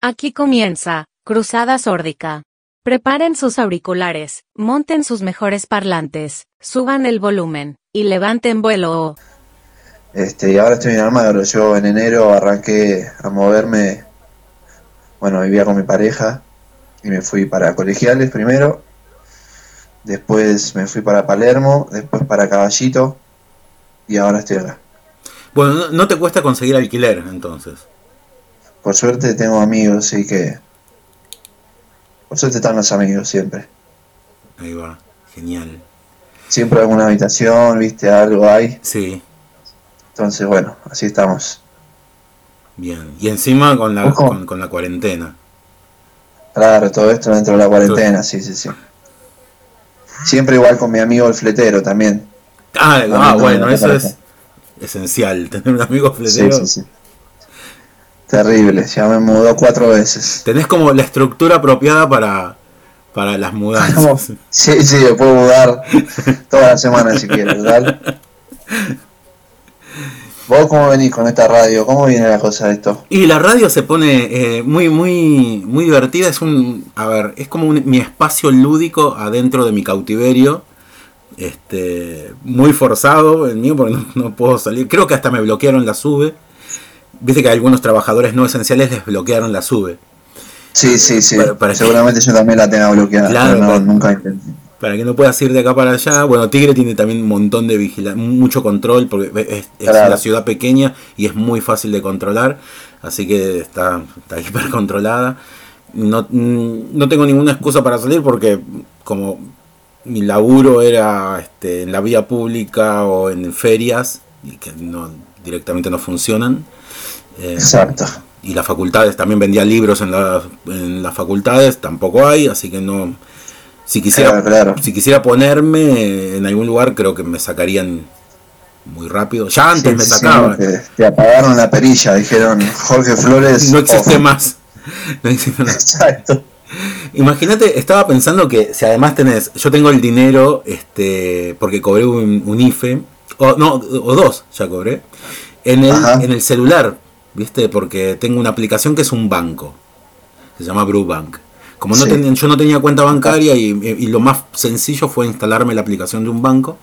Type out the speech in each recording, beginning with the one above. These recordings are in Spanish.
Aquí comienza, Cruzada Sórdica. Preparen sus auriculares, monten sus mejores parlantes, suban el volumen, y levanten vuelo. Este, y ahora estoy en Almagro. Yo en enero arranqué a moverme. Bueno, vivía con mi pareja y me fui para Colegiales primero. Después me fui para Palermo, después para Caballito y ahora estoy acá. Bueno, no, no te cuesta conseguir alquiler entonces. Por suerte tengo amigos, sí que. Por suerte están los amigos siempre. Ahí va, genial. Siempre alguna habitación, viste, algo hay. Sí, Entonces, bueno, así estamos. bien. Y encima con la, con, con la cuarentena. Claro, todo esto dentro de la cuarentena, sí, sí, sí. Siempre igual con mi amigo el fletero también. Ah, ah, bueno, eso es esencial, tener un amigo Sí, fletero. sí, sí. Terrible, ya me mudó cuatro veces. Tenés como la estructura apropiada para, para las mudanzas. Sí, sí, me puedo mudar toda la semana si quieres, ¿verdad? ¿Vos cómo venís con esta radio? ¿Cómo viene la cosa de esto? Y la radio se pone eh, muy, muy, muy divertida. Es un, a ver, es como un- mi espacio lúdico adentro de mi cautiverio. Este, muy forzado el mío porque no, no puedo salir. Creo que hasta me bloquearon la sube. Viste que a algunos trabajadores no esenciales les bloquearon la sube. Sí, sí, sí. Para- para- Seguramente yo también la tenga bloqueada, Claro, no, para- nunca intenté. Para que no puedas ir de acá para allá. Bueno, Tigre tiene también un montón de vigilancia, mucho control, porque es, es Claro. una ciudad pequeña y es muy fácil de controlar. Así que está, está hiper controlada. No, no tengo ninguna excusa para salir porque como mi laburo era este, en la vía pública o en ferias, y que no, directamente no funcionan. Eh, Exacto. y las facultades también vendía libros en, la- en las facultades, tampoco hay, así que no. Si quisiera, Claro, claro. si quisiera ponerme en algún lugar, creo que me sacarían muy rápido. Ya antes Sí, me sí, sacaban. te, te apagaron la perilla, dijeron Jorge Flores. no existe off. más. No existe más. Exacto. Imagínate, estaba pensando que si además tenés, yo tengo el dinero, este, porque cobré un, un IFE, o no, o dos ya cobré, en el, Ajá. en el celular, ¿viste? Porque tengo una aplicación que es un banco, se llama Brubank. Como no Sí. yo no tenía cuenta bancaria y, y lo más sencillo fue instalarme la aplicación de un banco,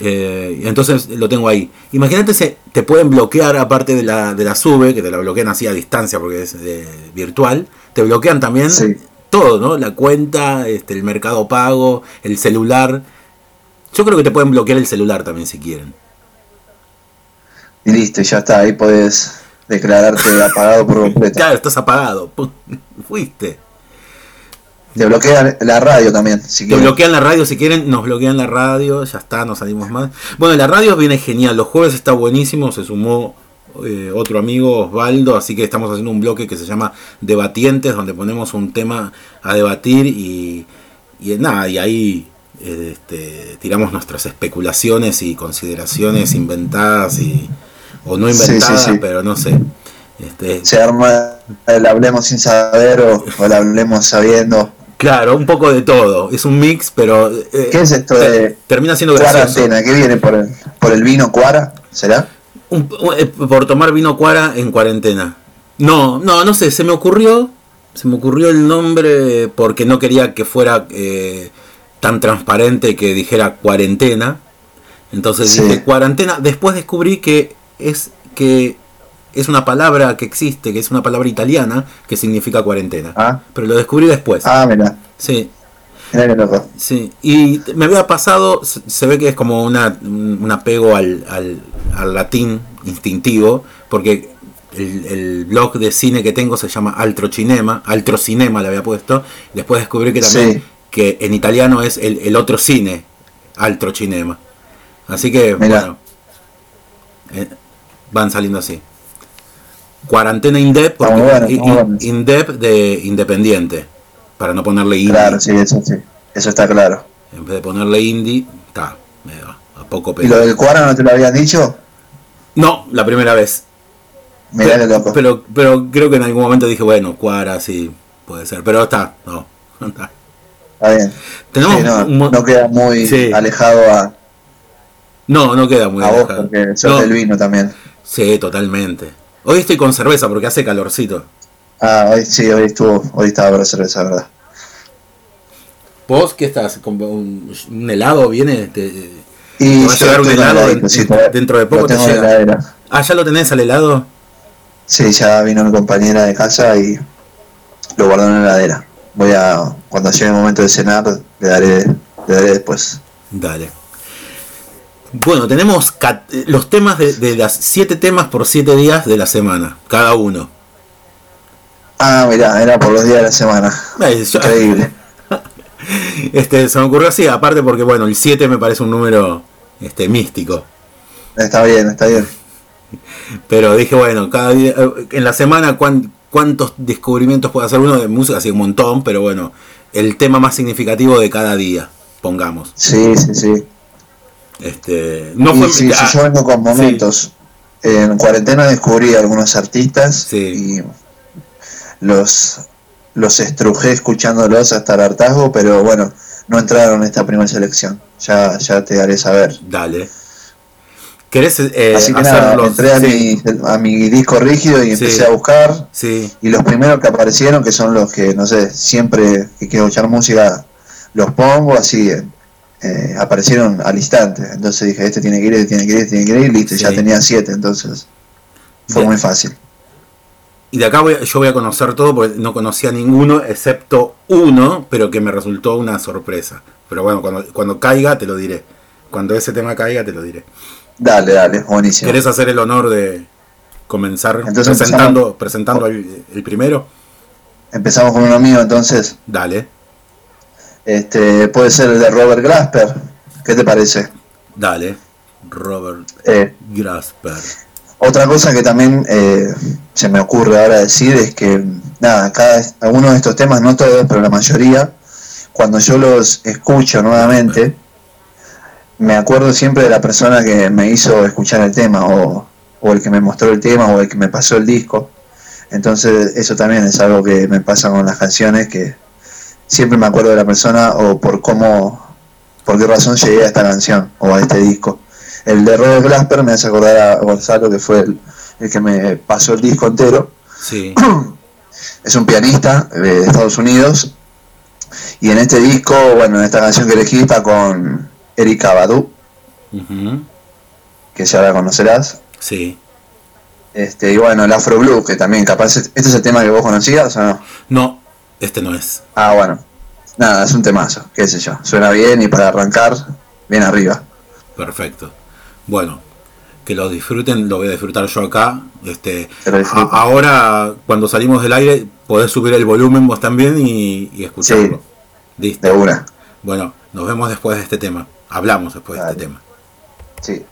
eh, entonces lo tengo ahí. Imagínate si te pueden bloquear aparte de la, de la sube, que te la bloquean así a distancia porque es eh, virtual, te bloquean también Sí. todo, ¿no? La cuenta, este, el mercado pago, el celular. Yo creo que te pueden bloquear el celular también si quieren. Y listo, ya está, ahí podés declararte apagado por completo. Claro, estás apagado. Fuiste. Te bloquean la radio también, si Te bloquean la radio si quieren, nos bloquean la radio, ya está, no salimos más. Bueno, la radio viene genial, los jueves está buenísimo, se sumó eh, otro amigo, Osvaldo, así que estamos haciendo un bloque que se llama Debatientes, donde ponemos un tema a debatir y, y nada, y ahí eh, este, tiramos nuestras especulaciones y consideraciones inventadas y o no Sí, sí, inventadas, sí. pero no sé. Este, Se arma el hablemos sin saber o, o el hablemos sabiendo. claro, un poco de todo, es un mix, pero eh, ¿Qué es esto de termina siendo cuarentena? ¿Qué viene por el, por el vino cuara? ¿Será? Un- un- eh, por tomar vino cuara en cuarentena. No, no, no sé, se me ocurrió, se me ocurrió el nombre porque no quería que fuera eh, tan transparente que dijera cuarentena. Entonces Sí. dije cuarentena. Después descubrí que es que es una palabra que existe, que es una palabra italiana que significa cuarentena. Ah, Pero lo descubrí después. ah mira, Sí. mira. Sí, y me había pasado, se ve que es como una, un apego al, al, al latín instintivo, porque el, el blog de cine que tengo se llama Altrocinema, Altrocinema le había puesto, después descubrí que también Sí. que en italiano es el, el otro cine, Altrocinema. Así que, Mirá. bueno, eh, van saliendo así. Cuarentena Indep, porque bueno, in-. Indep de independiente, para no ponerle indie. Claro, sí, eso sí. Eso está claro. En vez de ponerle indie, está, a poco ¿Y lo del cuara no te lo habían dicho? No, la primera vez. Mirá pero, loco. pero, pero creo que en algún momento dije, bueno, cuara, sí, puede ser. Pero está, no. está. Está bien. Tenemos Sí, no, queda muy Sí. alejado a, No, no queda muy a vos alejado. porque sos No, del vino también. Sí, totalmente. Hoy estoy con cerveza porque hace calorcito. Ah, hoy sí, hoy estuvo, hoy estaba para cerveza, verdad. ¿Vos qué estás? ¿Con un, un helado viene? Te, Y ¿te va a llegar un con helado dentro de poco te llega. Ah, ¿ya lo tenés al helado? Sí, ya vino mi compañera de casa y lo guardó en la heladera. Voy a, cuando llegue el momento de cenar, le daré, le daré después. Dale. Bueno, tenemos los temas de, de las siete temas por siete días de la semana, cada uno. Ah, mirá, era por los días de la semana. Yo- Increíble. Este, se me ocurrió así, aparte porque bueno, el 7 me parece un número este, místico. Está bien, está bien. Pero dije, bueno, cada día, eh, en la semana cuán- cuántos descubrimientos puede hacer uno de música, así un montón, pero bueno, el tema más significativo de cada día, pongamos. Sí, sí, sí. Este, no fue sí, ah, yo vengo con momentos. En cuarentena descubrí algunos artistas Sí. y los, los estrujé escuchándolos hasta el hartazgo, pero bueno, no entraron en esta primera selección. Ya, ya te haré saber. dale. ¿Querés eh, Así que nada, los- entré a, sí, mi, a mi disco rígido y empecé Sí. a buscar. sí, Y los primeros que aparecieron, que son los que, no sé, siempre que quiero escuchar música, los pongo así, eh, aparecieron al instante. Entonces dije, este tiene que ir, este tiene que ir, este tiene que ir, y listo, Sí. ya tenía siete, entonces fue Bien. muy fácil. Y de acá voy yo voy a conocer todo porque no conocía ninguno excepto uno, pero que me resultó una sorpresa. Pero bueno, cuando, cuando caiga te lo diré. Cuando ese tema caiga te lo diré. Dale, dale, buenísimo. ¿Querés hacer el honor de comenzar Entonces presentando, presentando el, el primero? Empezamos con uno mío, entonces. Dale, Este, puede ser el de Robert Glasper. ¿Qué te parece? dale. Robert Eh, Grasper. Otra cosa que también eh, se me ocurre ahora decir es que, nada, cada, algunos de estos temas, no todos, pero la mayoría, cuando yo los escucho nuevamente, me acuerdo siempre de la persona que me hizo escuchar el tema, o, o el que me mostró el tema, o el que me pasó el disco. Entonces, eso también es algo que me pasa con las canciones, que siempre me acuerdo de la persona o por cómo, por qué razón llegué a esta canción o a este disco. El de Robert Glasper me hace acordar a Gonzalo, que fue el, el que me pasó el disco entero. Sí, Es un pianista eh, de Estados Unidos. Y en este disco, bueno, en esta canción que elegí está con Erika Badu, que ya la conocerás. sí. Este, y bueno, el Afro Blue, que también capaz, este es el tema que vos conocías o no? Este no es. Ah, bueno. Nada, es un temazo, qué sé yo. Suena bien y para arrancar, bien arriba. Perfecto. Bueno, que lo disfruten, lo voy a disfrutar yo acá. Este, ahora, cuando salimos del aire, podés subir el volumen vos también y, y escucharlo. Listo. De una. Bueno, nos vemos después de este tema. Hablamos después de este tema. Sí.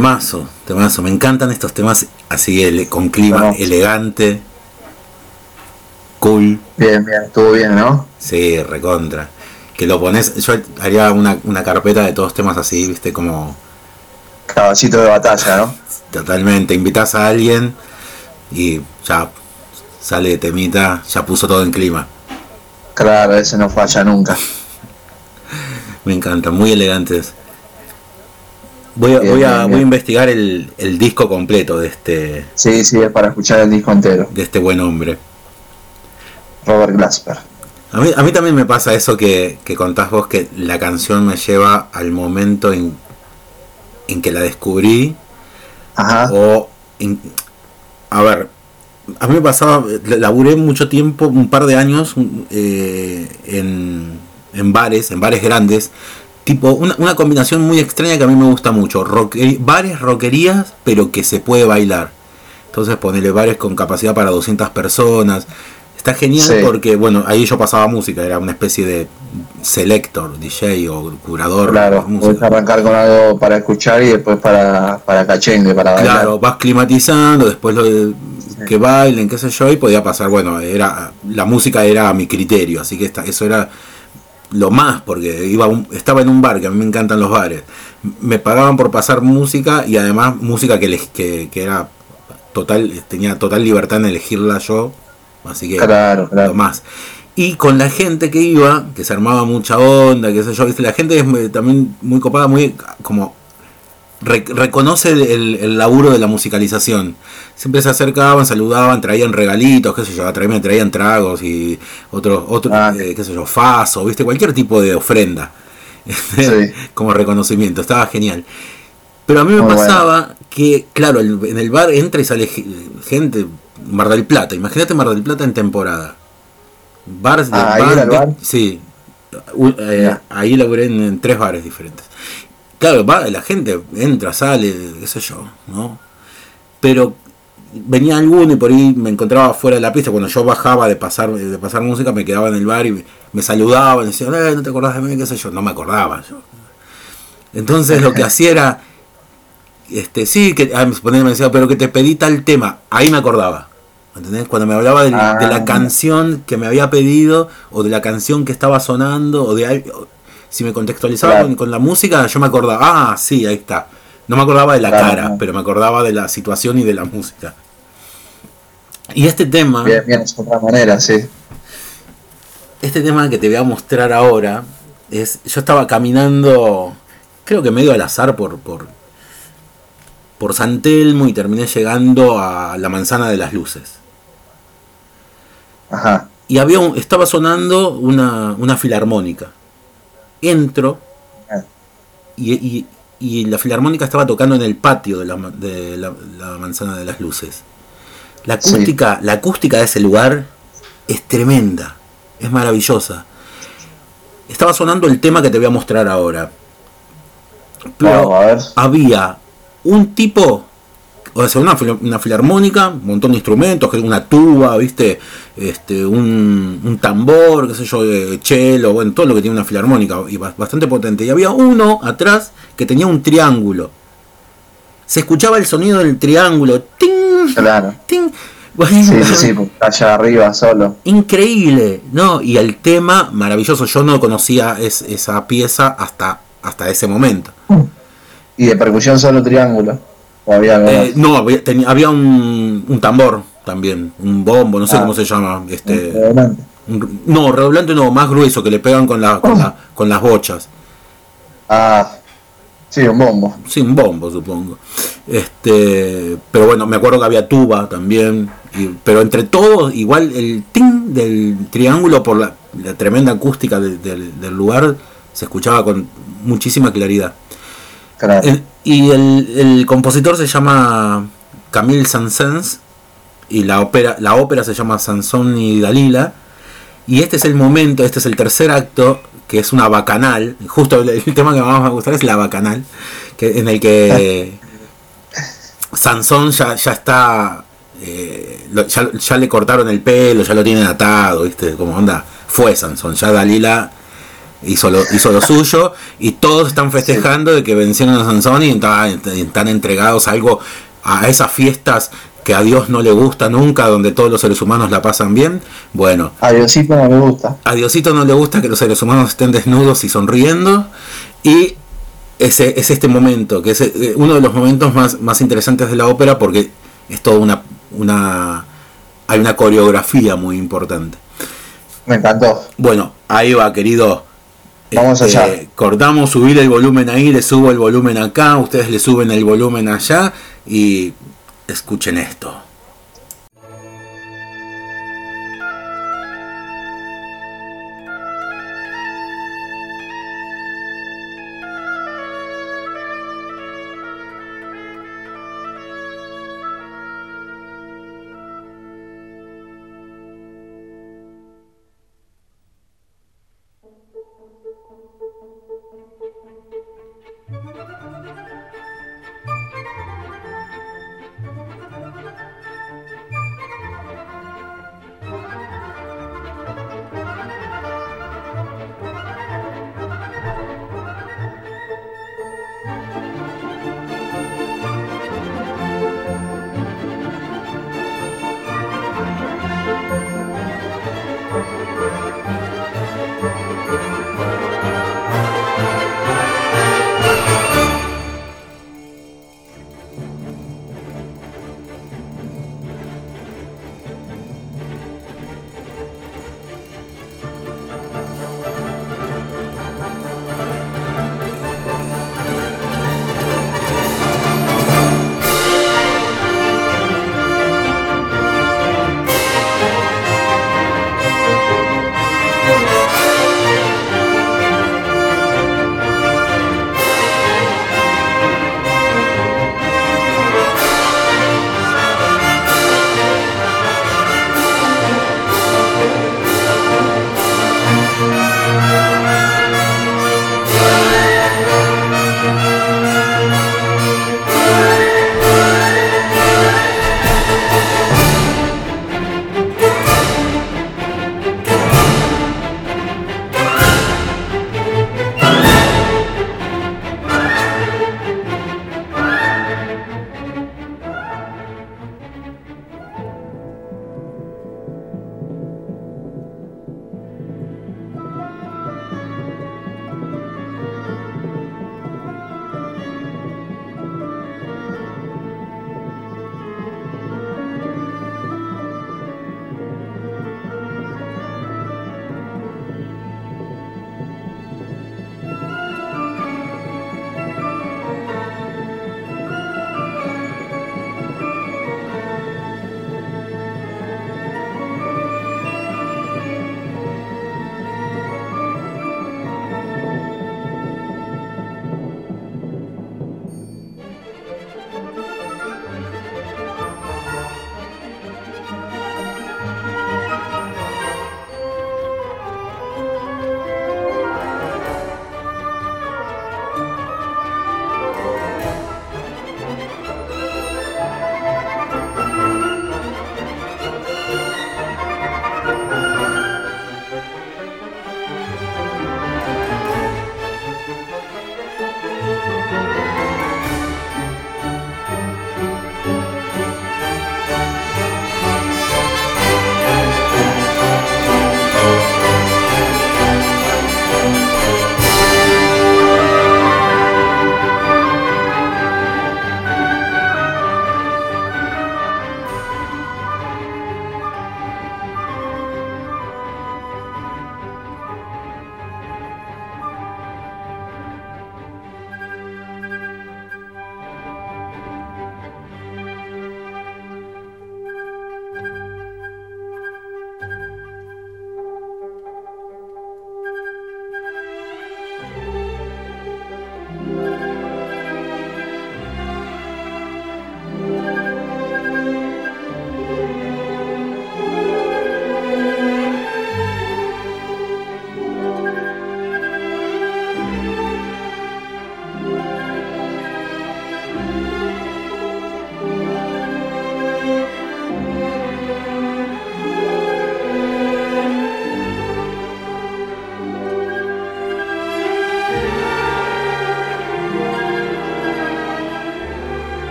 Temazo, temazo. Me encantan estos temas así con clima elegante, cool. Bien, bien, estuvo bien, ¿no? Sí, recontra. Que lo pones, yo haría una, una carpeta de todos temas así, viste, como Caballito de batalla, ¿no? totalmente. Invitas a alguien y ya sale de temita, ya puso todo en clima. Claro, ese no falla nunca. Me encanta, muy elegantes. Voy a, Bien, voy a, bien, voy a investigar el, el disco completo de este, Sí, sí, es para escuchar el disco entero. de este buen hombre. Robert Glasper. A mí, a mí también me pasa eso que, que contás vos, que la canción me lleva al momento en, en que la descubrí. Ajá. O, en- a ver, a mí me pasaba, laburé mucho tiempo, un par de años, eh, en, en bares, en bares grandes. Tipo, una, una combinación muy extraña que a mí me gusta mucho. Roque- bares, rockerías, pero que se puede bailar. Entonces ponele bares con capacidad para 200 personas. Está genial Sí. porque, bueno, ahí yo pasaba música, era una especie de selector, DJ o curador. Claro, puedes arrancar con algo para escuchar y después para, para cachengue, para bailar. Claro, vas climatizando, después lo de que bailen, qué sé yo, y podía pasar, bueno, era la música era a mi criterio, así que esta- eso era lo más, porque iba un- estaba en un bar, que a mí me encantan los bares, me pagaban por pasar música y además música que, eleg- que, que era total, tenía total libertad en elegirla yo, así que Claro, lo más. Y con la gente que iba, que se armaba mucha onda, qué sé yo, la gente es muy- también muy copada, muy como re- reconoce el, el- laburo de la musicalización. Siempre se acercaban, saludaban, traían regalitos, qué sé yo, traían, traían tragos y otros, otro, Ah. eh, qué sé yo, faso, viste, cualquier tipo de ofrenda. Sí. como reconocimiento, estaba genial. Pero a mí me Muy pasaba que, claro, el- en el bar entra y sale ge- gente, Mar del Plata, imagínate Mar del Plata en temporada. Bars de Ah, ¿ahí bar? Sí. U- eh, ahí laburé en, en tres bares diferentes. Claro, va, la gente entra, sale, qué sé yo, ¿no? Pero venía alguno y por ahí me encontraba fuera de la pista. Cuando yo bajaba de pasar, de pasar música, me quedaba en el bar y me, me saludaban, decían, eh, no te acordás de mí, qué sé yo. No me acordaba yo. Entonces lo que hacía era, este, sí, que ah, me decía, pero que te pedí tal tema. Ahí me acordaba. ¿Entendés? Cuando me hablaba de, la Ah. canción que me había pedido, o de la canción que estaba sonando, o de algo- si me contextualizaba Claro. con, con la música, yo me acordaba, ah, sí, ahí está. No me acordaba de la Claro, cara, no. pero me acordaba de la situación y de la música. Y este tema, Bien, bien, es otra manera, sí. este tema que te voy a mostrar ahora, es, yo estaba caminando, creo que medio al azar por, por, por San Telmo y terminé llegando a la manzana de las luces. Ajá. Y había un- estaba sonando una, una filarmónica. Entro Ah. y, y- y la filarmónica estaba tocando en el patio de la, de la- la manzana de las luces. La Sí. acústica, la acústica de ese lugar es tremenda, es maravillosa. Estaba sonando el tema que te voy a mostrar ahora. Pero Vamos a ver. había un tipo, o sea, una, una filarmónica, un montón de instrumentos, que una tuba, viste, este, un, un tambor, qué sé yo, de cello, bueno, todo lo que tiene una filarmónica, y ba- bastante potente. Y había uno atrás que tenía un triángulo. Se escuchaba el sonido del triángulo. ¡Ting! Claro. ¡Ting! Bueno, Sí, sí, sí, allá arriba solo. Increíble, ¿no? Y el tema maravilloso. Yo no conocía es- esa pieza hasta, hasta ese momento. Y de percusión solo triángulo. Había Eh, no, había, había un, un tambor también, un bombo, no sé Ah. cómo se llama. Este, un- no, redoblante no, más grueso, que le pegan con, la, con, la- con las bochas. Ah, sí, un bombo. Sí, un bombo, supongo. Este, pero bueno, me acuerdo que había tuba también. y- pero entre todos, igual el ting del triángulo por la, la tremenda acústica de- del- del lugar se escuchaba con muchísima claridad. Claro. El- y el, el compositor se llama Camille Saint-Saëns y la ópera, la ópera se llama Sansón y Dalila. Y este es el momento, este es el tercer acto, que es una bacanal. Justo el, el tema que más me va a gustar es la bacanal, que, en el que Sansón ya, ya está. eh, ya, ya le cortaron el pelo, ya lo tienen atado, ¿viste? Como onda, fue Sansón, ya Dalila hizo lo, hizo lo suyo y todos están festejando de que vencieron a Sansón y están, están entregados a algo, a esas fiestas que a Dios no le gusta nunca, donde todos los seres humanos la pasan bien. Bueno, A Diosito no me gusta. a Diosito no le gusta que los seres humanos estén desnudos y sonriendo. Y ese es este momento, que es eh, uno de los momentos más, más interesantes de la ópera porque es toda una, una... Hay una coreografía muy importante. Me encantó. Bueno, ahí va, querido. Vamos Este, allá. Cortamos, subir el volumen ahí, le subo el volumen acá, ustedes le suben el volumen allá y escuchen esto.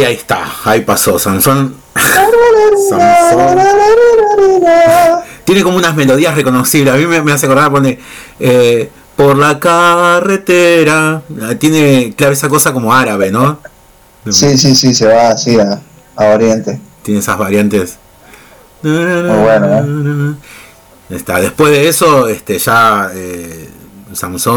Ahí, ahí está, ahí pasó. Sansón. Sansón. Tiene como unas melodías reconocibles. A mí me, me hace acordar, pone. eh, por la carretera. Tiene, claro, esa cosa como árabe, ¿no? Sí, sí, sí, se va así a, a Oriente. Tiene esas variantes. bueno, Está. Después de eso, este, ya eh,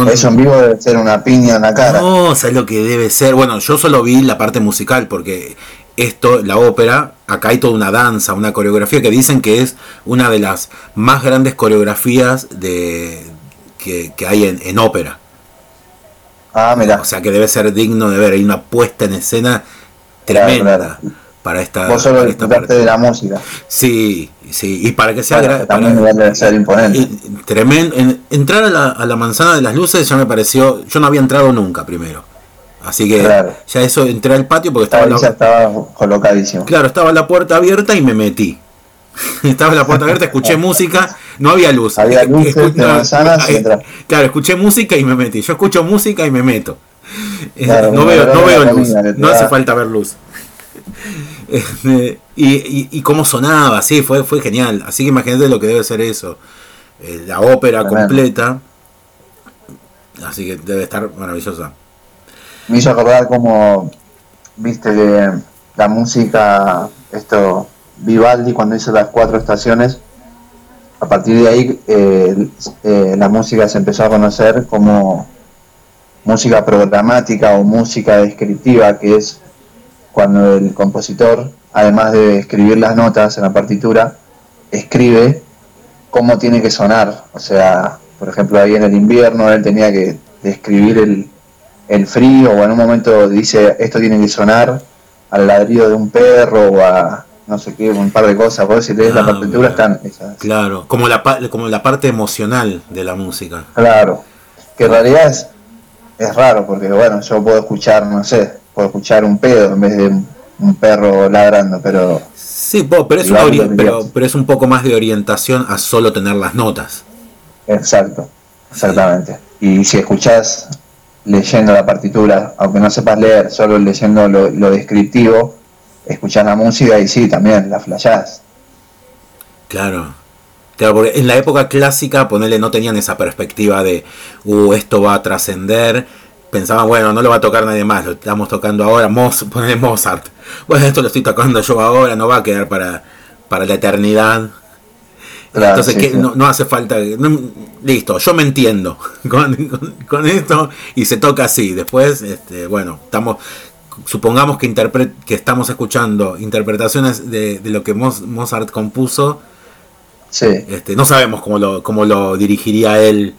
Eso en vivo debe ser una piña en la cara. No, ¿sabes lo que debe ser? Bueno, yo solo vi la parte musical porque esto, la ópera, acá hay toda una danza, una coreografía que dicen que es una de las más grandes coreografías de que, que hay en, en ópera. Ah, mira. O sea que debe ser digno de ver. Hay una puesta en escena tremenda Claro, para esta, Vos solo disfrutaste parte. de la música. Sí, sí, y para que sea Bueno, también para- debe ser imponente. y- tremendo. en- entrar a la, a la manzana de las luces ya me pareció. Yo no había entrado nunca primero. Así que Claro. ya eso entré al patio porque estaba la, ya estaba colocadísimo. claro, estaba la puerta abierta y me metí. estaba la puerta abierta, escuché música, no había luz. Había luces Escu- de manzanas y eh, entraste. Claro, escuché música y me metí. Yo escucho música y me meto. Eh, Claro, no como veo, no veo luz, no hace falta ver luz. Este, y, y, y cómo sonaba, sí, fue, fue genial. Así que imagínate lo que debe ser eso. Eh, la ópera Tremendo. completa. Así que debe estar maravillosa. Me hizo acordar como, viste, que la música, esto, Vivaldi cuando hizo las cuatro estaciones, a partir de ahí eh, eh, la música se empezó a conocer como música programática o música descriptiva, que es cuando el compositor, además de escribir las notas en la partitura, escribe cómo tiene que sonar. O sea, por ejemplo, ahí en el invierno él tenía que describir el, el frío o en un momento dice esto tiene que sonar al ladrido de un perro o a no sé qué, un par de cosas. Vos si lees Ah, la partitura están esas. Claro, como la, como la parte emocional de la música. Claro, que en realidad es, es raro porque bueno, yo puedo escuchar, no sé, puedo escuchar un pedo en vez de un, perro ladrando, pero Sí, pero es, una pero, pero es un poco más de orientación a solo tener las notas. exacto, exactamente. Y si escuchás leyendo la partitura, aunque no sepas leer, solo leyendo lo, lo descriptivo, escuchás la música y sí, también la flashás. Claro. Claro, porque en la época clásica, ponerle, no tenían esa perspectiva de, uh, esto va a trascender. Pensaban, bueno, no lo va a tocar nadie más, lo estamos tocando ahora, Moz, ponele Mozart. Bueno, esto lo estoy tocando yo ahora, no va a quedar para, para la eternidad. Claro, Entonces, sí, que sí. No, no hace falta. no- listo, yo me entiendo con, con- con esto y se toca así. Después, este, bueno, estamos. Supongamos que, interpre- que estamos escuchando interpretaciones de, de lo que Moz- Mozart compuso. Sí, Este, no sabemos cómo lo, cómo lo dirigiría él.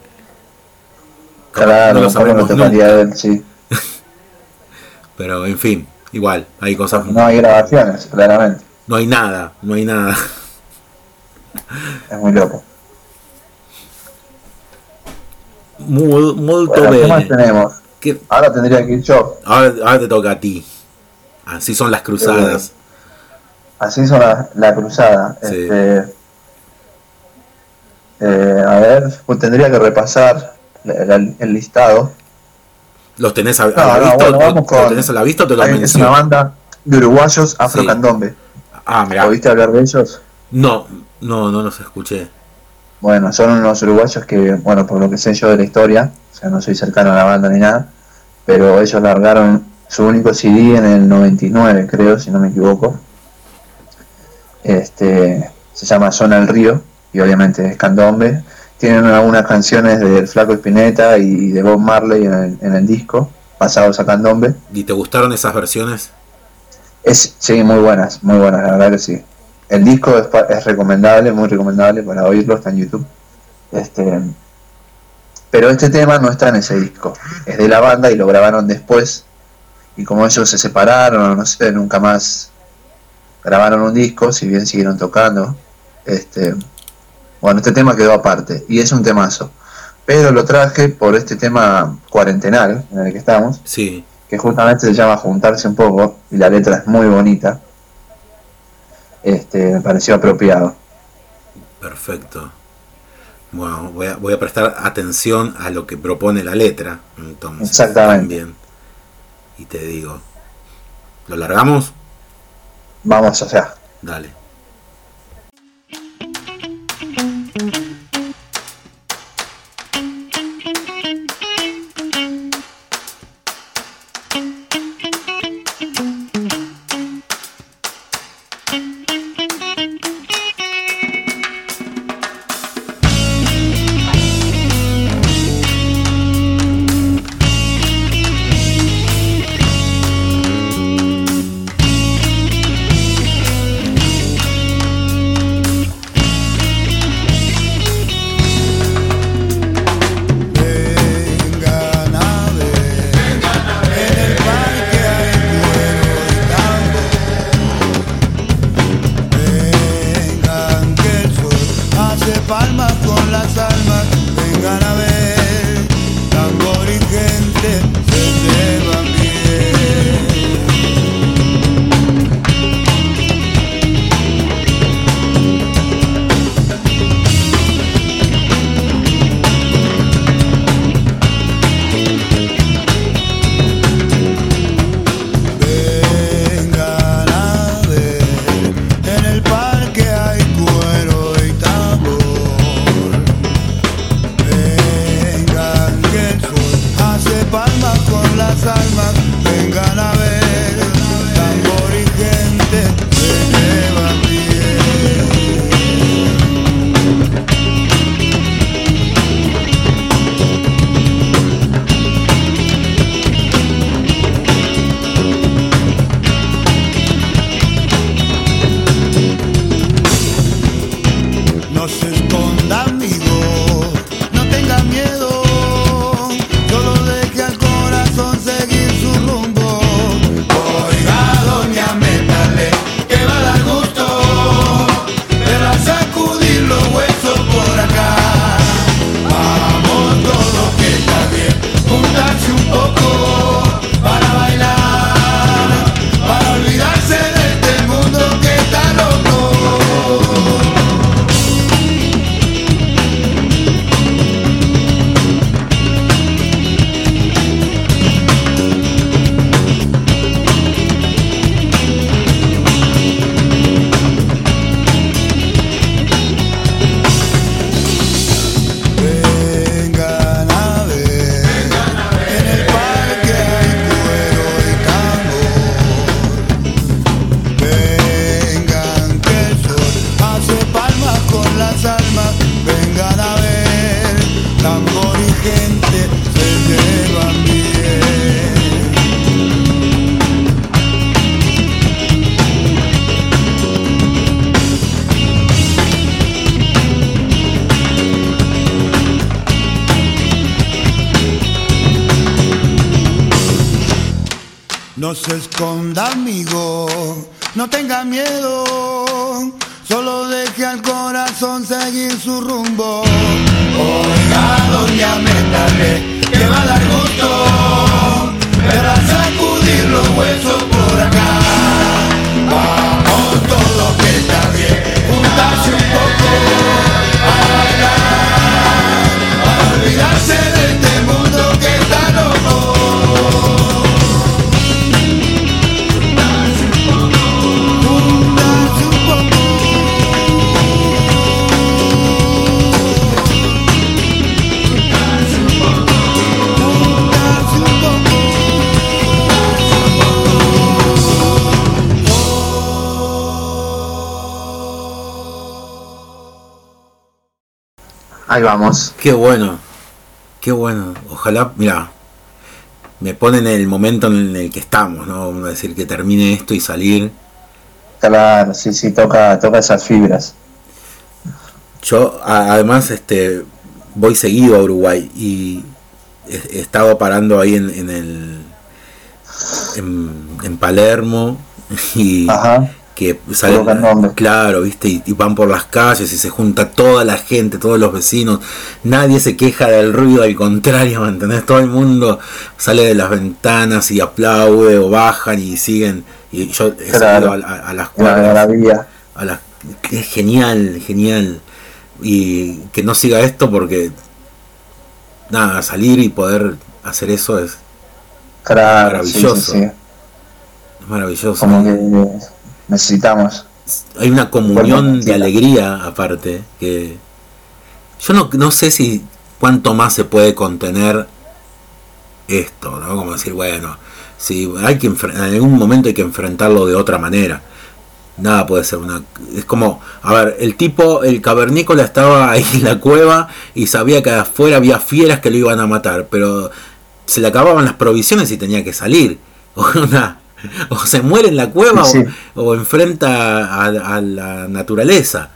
Claro, no lo ¿cómo sabremos te nunca. él? Sí. Pero en fin, igual, hay cosas. No hay grabaciones, claramente. No hay nada, no hay nada. Es muy loco. Muy, muy Bueno, ¿qué más tenemos? ¿Qué- Ahora tendría que ir yo. Ahora, ahora te toca a ti. Así son las cruzadas. Así son la, la cruzada. Sí. Este, eh, a ver, pues tendría que repasar el listado. ¿Los tenés a, la no, vista? bueno, o- vamos ¿Lo con- tenés a la vista o te es una banda de uruguayos afrocandombe. Ah, mira. ¿Oíste hablar de ellos? No, no, no los escuché. Bueno, son unos uruguayos que, bueno, por lo que sé yo de la historia, o sea, no soy cercano a la banda ni nada, pero ellos largaron su único CD en el 99, creo, si no me equivoco. Este, se llama Zona el Río, y obviamente es candombe. Tienen algunas canciones del Flaco Espineta y de Bob Marley en el, en el disco, pasados a candombe. ¿Y te gustaron esas versiones? Es, sí, muy buenas, muy buenas, la verdad que sí. El disco es recomendable, muy recomendable para oírlo, está en YouTube. Este, pero este tema no está en ese disco, es de la banda y lo grabaron después. Y como ellos se separaron, no sé, nunca más grabaron un disco, si bien siguieron tocando. Este, bueno, este tema quedó aparte y es un temazo. Pero lo traje por este tema cuarentenal en el que estamos Sí. que justamente se llama Juntarse un poco, y la letra es muy bonita, este, me pareció apropiado. Perfecto. Bueno, voy a, voy a prestar atención a lo que propone la letra. Entonces, Exactamente. También. Y te digo. ¿Lo largamos? Vamos, o sea. Dale. Ahí vamos. Qué bueno. Qué bueno. Ojalá, mira, me ponen en el momento en el que estamos, ¿no? Vamos a decir que termine esto y salir. Claro, sí, sí, toca, toca esas fibras. Yo además este voy seguido a Uruguay y he, he estado parando ahí en, en el en, en Palermo y Ajá. Que salen claro viste y, y van por las calles y se junta toda la gente todos los vecinos nadie se queja del ruido al contrario ¿me entendés? todo el mundo sale de las ventanas y aplaude o bajan y siguen y yo he Claro. a, a- a las La cuadras maravilla. a la- es genial, genial. Y que no siga esto porque nada, salir y poder hacer eso es Claro, sí, sí, Maravilloso. sí. Es maravilloso. Como que necesitamos. Hay una comunión de alegría aparte que yo no, no sé si cuánto más se puede contener esto, ¿no? Como decir, bueno, si hay que en algún momento hay que enfrentarlo de otra manera. Nada puede ser una es como, a ver, el tipo, el cavernícola estaba ahí en la cueva y sabía que afuera había fieras que lo iban a matar, pero se le acababan las provisiones y tenía que salir. Una- o se muere en la cueva o- Sí. o, enfrenta a, a la naturaleza.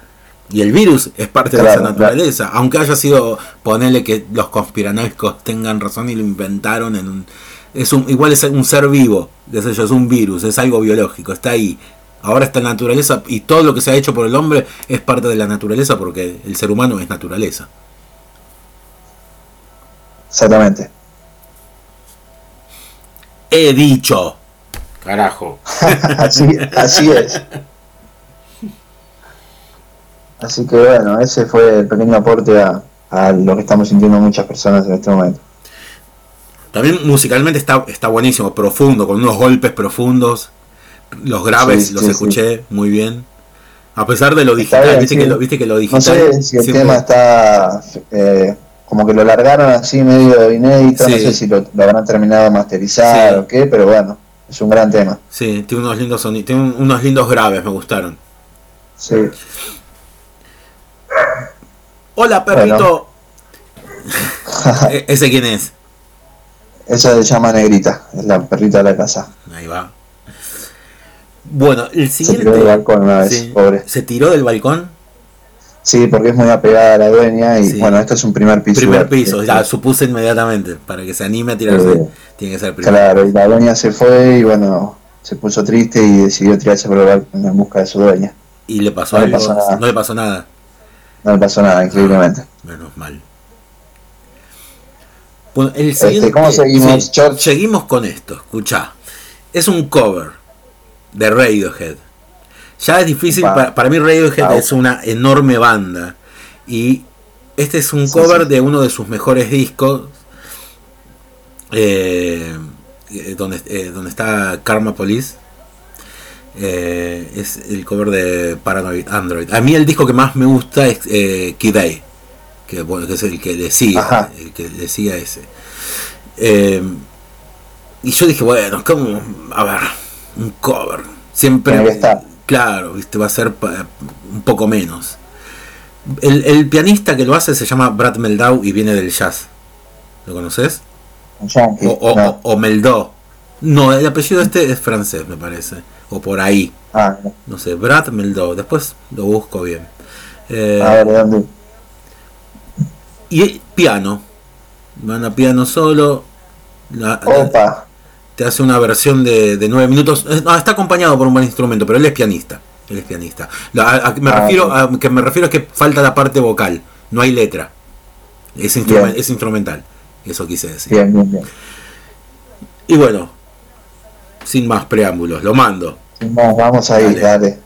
Y el virus es parte de esa naturaleza. Aunque haya sido, ponerle que los conspiranoicos tengan razón y lo inventaron en un... Es un, igual es un ser vivo, yo, es un virus, es algo biológico, está ahí. Ahora está en la naturaleza y todo lo que se ha hecho por el hombre es parte de la naturaleza porque el ser humano es naturaleza. Exactamente. He dicho. Carajo. así, así es. Así que bueno, ese fue el pequeño aporte a, a lo que estamos sintiendo muchas personas en este momento. También musicalmente está, está buenísimo, profundo, con unos golpes profundos. Los graves Sí, los sí, escuché muy bien. A pesar de lo digital, bien, viste, sí. que lo, viste que lo No digital. sé si el siempre- tema está eh, como que lo largaron así medio inédito, no sé si lo, lo habrán terminado de masterizar Sí. o qué, pero bueno, es un gran tema. Sí, tiene unos lindos sonidos, tiene un- unos lindos graves, me gustaron. Sí. Hola, perrito. E- ¿Ese quién es? Esa se llama Negrita, es la perrita de la casa. Ahí va. Bueno, el Se siguiente. tiró del balcón una vez, Sí. pobre. ¿Se tiró del balcón? Sí, porque es muy apegada a la dueña y Sí. bueno, esto es un primer piso. Primer piso, ya Este, supuse inmediatamente. Para que se anime a tirarse, Eh, tiene que ser primer. Claro, y la dueña se fue y bueno, se puso triste y decidió tirarse por el balcón en busca de su dueña. Y le pasó No le algo. pasó nada. No le pasó nada. No le pasó nada, increíblemente. Menos mal. Bueno, el siguiente, Este, ¿cómo seguimos, George? Seguimos con esto, escucha. Es un cover de Radiohead. Ya es difícil, para, para mí Radiohead es una enorme banda. Y este es un Sí, cover sí. de uno de sus mejores discos. eh, eh, donde, eh, donde está Karma Police. Eh, es el cover de Paranoid Android. A mí el disco que más me gusta es eh, Kid A, que, bueno, que es el que le sigue, Ajá. el que le sigue a ese. Y yo dije, bueno, como, a ver, un cover. Siempre, estar. Claro, viste, va a ser un poco menos. El, el pianista que lo hace se llama Brad Meldau y viene del jazz. ¿Lo conoces? Yankee, O, o, no. o- Meldau. No, el apellido este es francés, me parece. O por ahí. Ah, no. No sé, Brad Meldau. Después lo busco bien. Eh, a ver, ¿de dónde? y piano. Van a piano solo. La- Opa, te hace una versión de, de nueve minutos. Eh, no, está acompañado por un buen instrumento, pero él es pianista. Él es pianista. A, a me Ah, refiero a que me refiero es que falta la parte vocal. No hay letra. Es, es instrumental. Eso quise decir. bien, bien, bien. Y bueno, sin más preámbulos, lo mando. Vamos, vamos ahí, Dale. dale.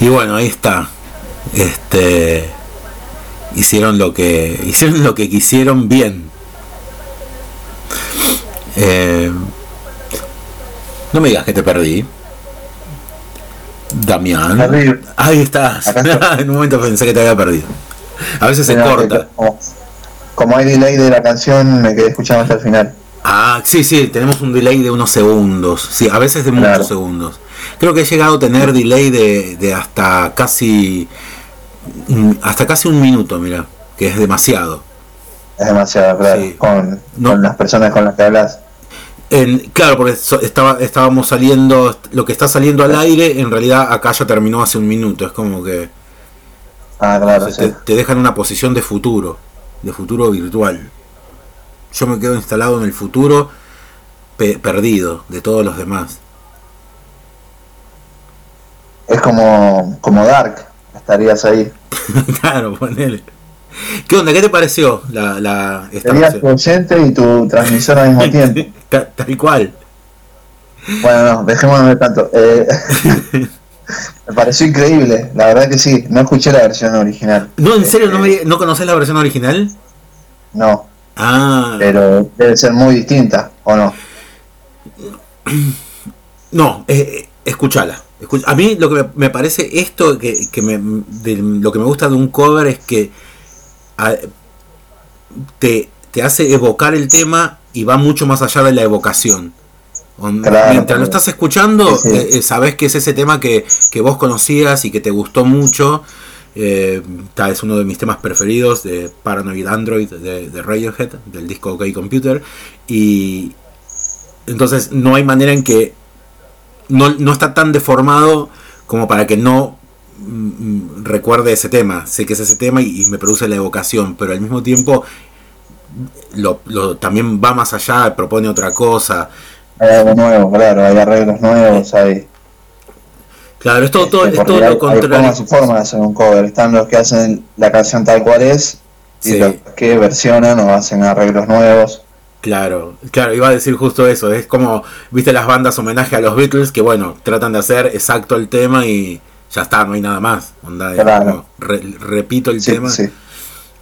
Y bueno, ahí está. Este hicieron lo que hicieron lo que quisieron bien. Eh, no me digas que te perdí. Damián. Perdí. Ahí estás. En un momento pensé que te había perdido. A veces se corta. Como, como hay delay de la canción, me quedé escuchando hasta el final. Ah, sí, sí, tenemos un delay de unos segundos. Sí, a veces de Claro. muchos segundos. Creo que he llegado a tener delay de, de hasta casi hasta casi un minuto, mira, que es demasiado. Es demasiado, claro. Sí. Con, No. con las personas con las que hablas. En- claro, porque so- estaba, estábamos saliendo, lo que está saliendo al aire, en realidad acá ya terminó hace un minuto. Es como que Ah, claro, sí. te, te deja en una posición de futuro, de futuro virtual. Yo me quedo instalado en el futuro pe- perdido de todos los demás. Es como, como Dark, estarías ahí. claro, ponele. ¿Qué onda? ¿Qué te pareció la, la esta Serías tu oyente y tu transmisor al mismo tiempo. Ta- Tal cual. Bueno, no, dejémonos de tanto. Eh, me pareció increíble, la verdad que sí. No escuché la versión original. No, en serio, ¿no, me- ¿no conoces la versión original? No, Ah, pero debe ser muy distinta, ¿o no? no, eh, eh, escúchala. A mí lo que me, parece esto, que, que me, de- lo que me gusta de un cover es que a- te, te hace evocar el tema y va mucho más allá de la evocación. Claro, Mientras lo estás escuchando, Sí, sí. eh, sabes que es ese tema que, que vos conocías y que te gustó mucho. Eh, es uno de mis temas preferidos de Paranoid Android de, de Radiohead, del disco OK Computer. Y entonces no hay manera en que no, no está tan deformado como para que no mm, mm, recuerde ese tema. Sé que es ese tema y, y me produce la evocación, pero al mismo tiempo lo, lo- también va más allá, propone otra cosa. Hay algo nuevo, claro, hay arreglos nuevos, hay, Claro, es todo, todo, este, es todo hay- lo hay contrario. formas y formas de hacer un cover. Están los que hacen la canción tal cual es y Sí. los que versionan o hacen arreglos nuevos. Claro, claro, iba a decir justo eso. Es como, viste las bandas homenaje a los Beatles que, bueno, tratan de hacer exacto el tema y ya está, no hay nada más. Onda, Claro. como, re- repito el Sí, tema sí.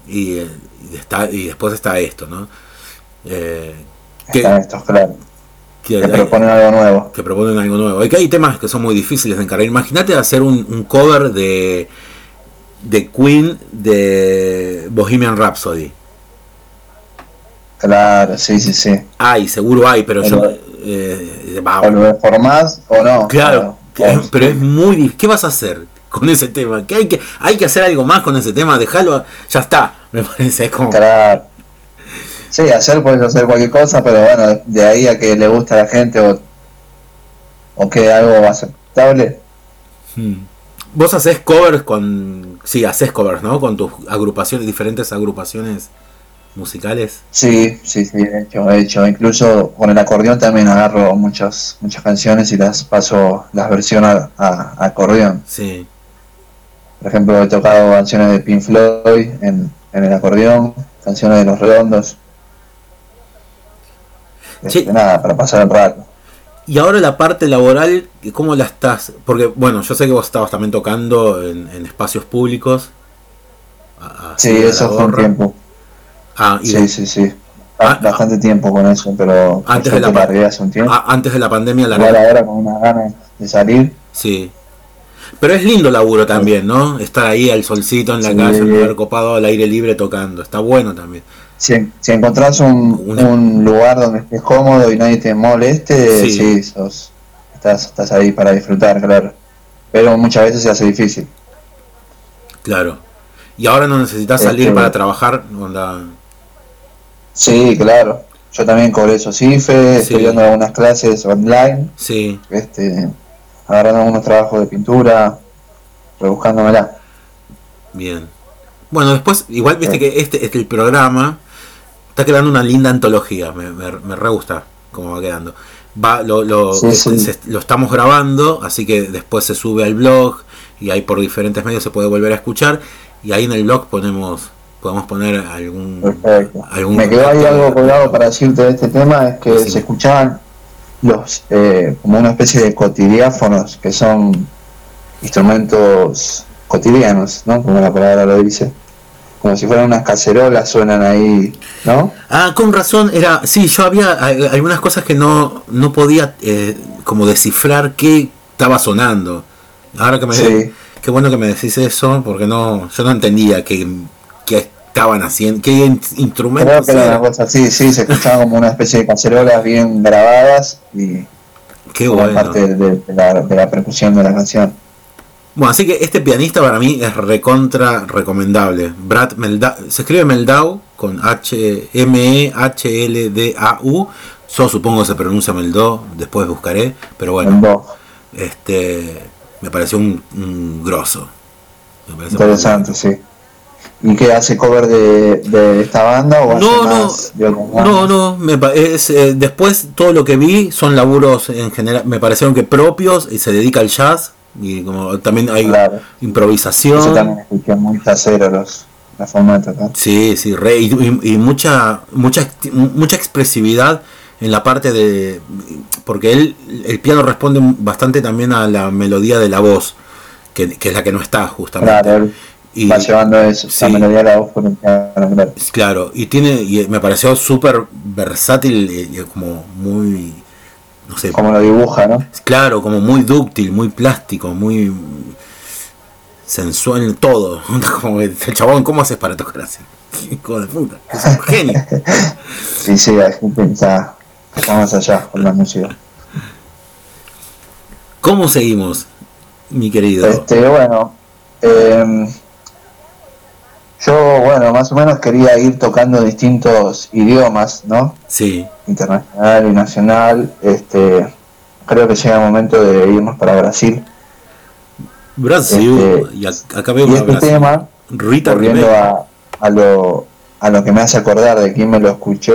y, eh, y está, y después está esto, ¿no? Eh, que, Están estos, claro. Que Que proponen algo nuevo. que proponen algo nuevo. Y que hay temas que son muy difíciles de encargar. Imagínate hacer un, un cover de, de Queen de Bohemian Rhapsody. Claro, sí, sí, sí. Hay, seguro hay, pero yo... Pero- eh, va, O lo deformás o no. Claro, Claro. que- pero es muy difícil. ¿Qué vas a hacer con ese tema? ¿Qué hay, que, hay que hacer algo más con ese tema, déjalo, a- ya está. Me parece es como. Claro. Sí, hacer puedes hacer cualquier cosa, pero bueno, de ahí a que le guste a la gente o, o que algo aceptable. Hmm. Vos haces covers con. Sí, haces covers, ¿no? Con tus agrupaciones, diferentes agrupaciones musicales. Sí, sí, sí, he hecho, he hecho. Incluso con el acordeón también agarro muchas muchas canciones y las paso, las versiono a, a- a acordeón. Sí. Por ejemplo, he tocado canciones de Pink Floyd en, en el acordeón, canciones de Los Redondos. Sí. Este, Nada, para pasar el rato. Y ahora la parte laboral, ¿cómo la estás? Porque, bueno, yo sé que vos estabas también tocando en, en espacios públicos. a- Sí, eso fue un tiempo. Ah, y Sí, sí, sí. Ah, Bastante tiempo con eso, pero Antes de la suerte pa- largué hace un tiempo. ah, antes de la pandemia la Igual ahora con unas ganas de salir. Sí. Pero es lindo laburo también, ¿no? Estar ahí al solcito en la Sí. calle, un lugar copado al aire libre tocando. Está bueno también. Si, si encontrás un, Una- un lugar donde estés cómodo y nadie te moleste, Sí. sí, sos, estás, estás ahí para disfrutar, claro. Pero muchas veces se hace difícil. Claro. Y ahora no necesitas Este- salir para trabajar. onda- Sí, claro. Yo también cobré esos IFE, Sí. estoy dando algunas clases online, Sí. este, agarrando algunos trabajos de pintura, rebuscándomela. Bien. Bueno, después, igual viste Sí. que este, este el programa está quedando una linda antología. Me, me, me re gusta cómo va quedando. Va, lo, lo, Sí, es- sí. se- lo estamos grabando, así que después se sube al blog y ahí por diferentes medios se puede volver a escuchar. Y ahí en el blog ponemos podemos poner algún. Perfecto. algún Me quedó ahí algo colgado para decirte de este tema, es que Sí. se escuchaban los eh, como una especie de cotidiáfonos que son instrumentos cotidianos, ¿no? Como la palabra lo dice. Como si fueran unas cacerolas suenan ahí, ¿no? Ah, con razón, era, sí, yo había algunas cosas que no, no podía eh, como descifrar qué estaba sonando. Ahora que me Sí. qué bueno que me decís eso, porque no, yo no entendía qué, qué estaban haciendo, qué in- Creo instrumentos que era una cosa así, sí, se escuchaban como una especie de cacerolas bien grabadas y Qué bueno. parte de, de la, de la percusión de la canción. Bueno, así que este pianista para mí es recontra recomendable. Brad Meldau, se escribe Meldau con H M E H L D A U. Yo supongo que se pronuncia Meldau, después buscaré, pero bueno, este me pareció un, un grosso. Me pareció Interesante, sí. ¿Y qué hace cover de, de esta banda o hace No, no, más de otras no, no, me es, eh, después todo lo que vi son laburos en general, me parecieron que propios y se dedica al jazz y como también hay Claro. improvisación. Yo también escuché muy casero los, la forma de tocar. Sí, sí, re, y, y- y mucha, mucha, mucha expresividad en la parte de. Porque él, el piano responde bastante también a la melodía de la voz, que, que es la que no está justamente. Claro, él Y- va llevando eso, sí. la melodía de la voz por el piano, claro. Claro, y tiene, y me pareció súper versátil y, y como muy, no sé, Como lo dibuja, ¿no? claro, como muy dúctil, muy plástico, muy sensual, todo. Como que el chabón, ¿cómo haces para tocar así? Hijo de puta, es un genio. Sí, sí, está más allá con la música. ¿Cómo seguimos, mi querido? Este, bueno, em, yo, bueno, más o menos quería ir tocando distintos idiomas, ¿no? Sí, Internacional y nacional. Este, creo que llega el momento de irnos para Brasil. Brasil, Este, y ac- acá veo Y este Brasil. tema, Rita volviendo a, a lo, a lo que me hace acordar de quién me lo escuchó,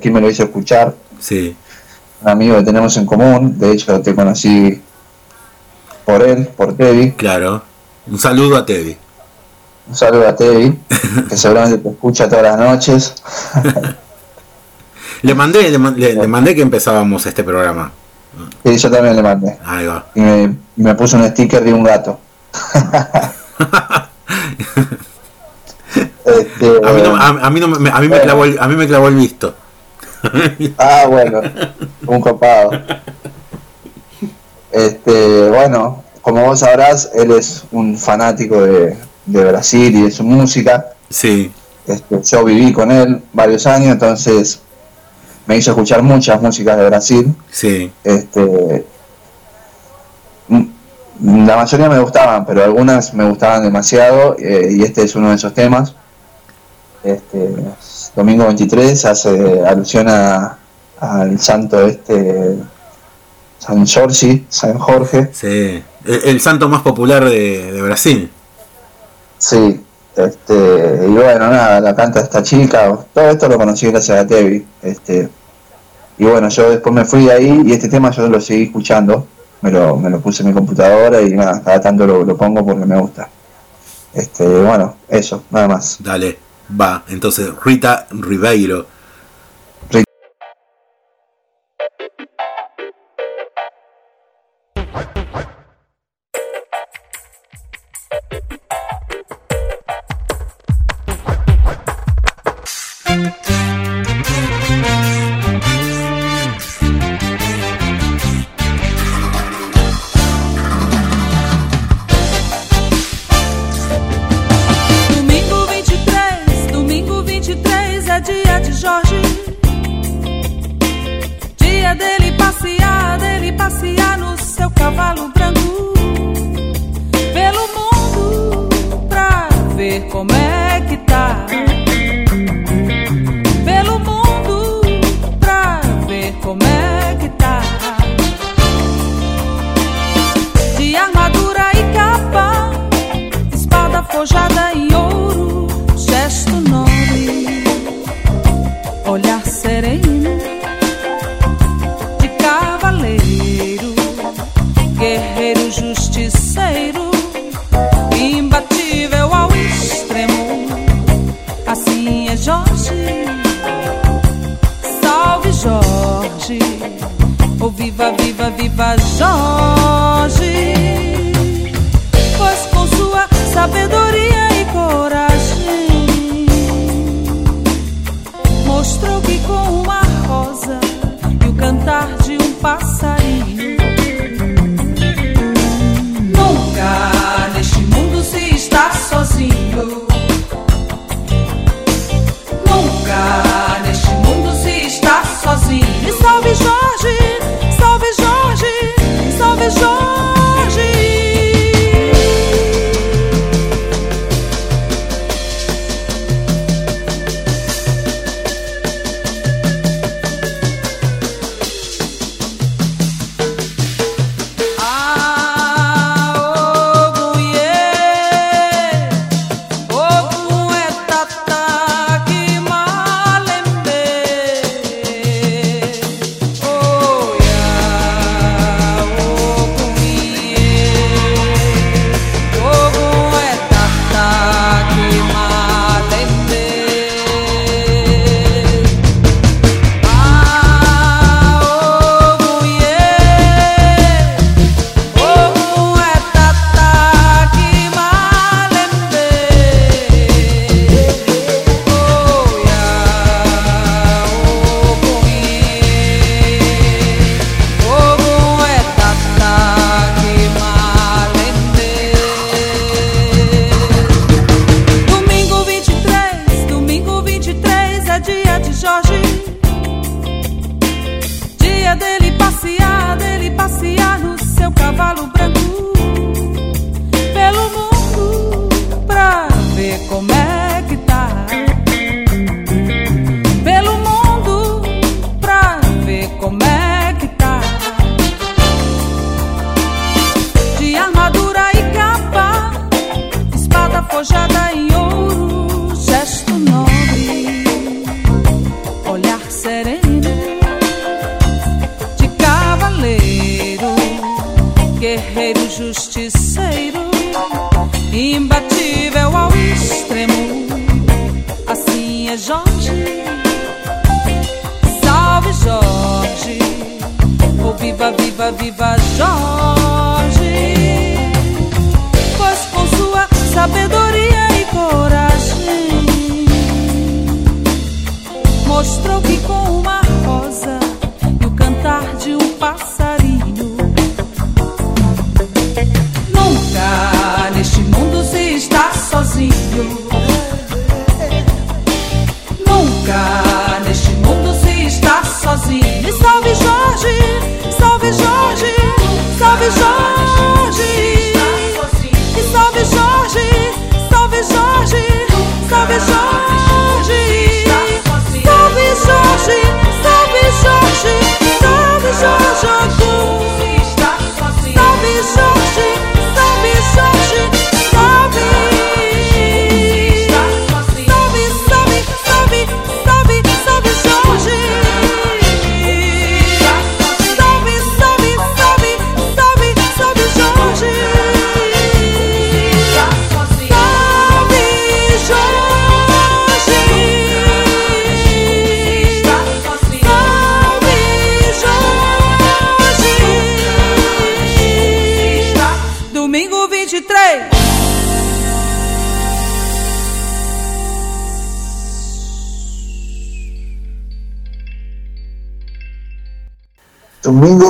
quién me lo hizo escuchar, Sí, un amigo que tenemos en común, de hecho te conocí por él, por Teddy. claro. Un saludo a Teddy. Un saludo a Teddy, que seguramente te escucha todas las noches. Le mandé, le, le- le mandé que empezábamos este programa. Y yo también le mandé. Ahí va. Y me, me puso un sticker de un gato. Este, A mí, no, a, a mí no me, a mí me Bueno. clavó el, a mí me clavó el visto. Ah, bueno, un copado. Este, bueno, como vos sabrás, él es un fanático de, de Brasil y de su música. Sí, Este, yo viví con él varios años, entonces me hizo escuchar muchas músicas de Brasil. sí. Este, la mayoría me gustaban, pero algunas me gustaban demasiado eh, y este es uno de esos temas. Este, Domingo 23 hace alusión a, al santo este San Jorge, San Jorge, Sí. El, el santo más popular de, de Brasil. sí. Este, y bueno, nada, la canta esta chica, todo esto lo conocí gracias a Tevi. Este, y bueno, yo después me fui de ahí y este tema yo lo seguí escuchando, me lo, me lo puse en mi computadora y nada, cada tanto lo, lo pongo porque me gusta. Este, bueno, eso, nada más. Dale, va. Entonces, Rita Ribeiro.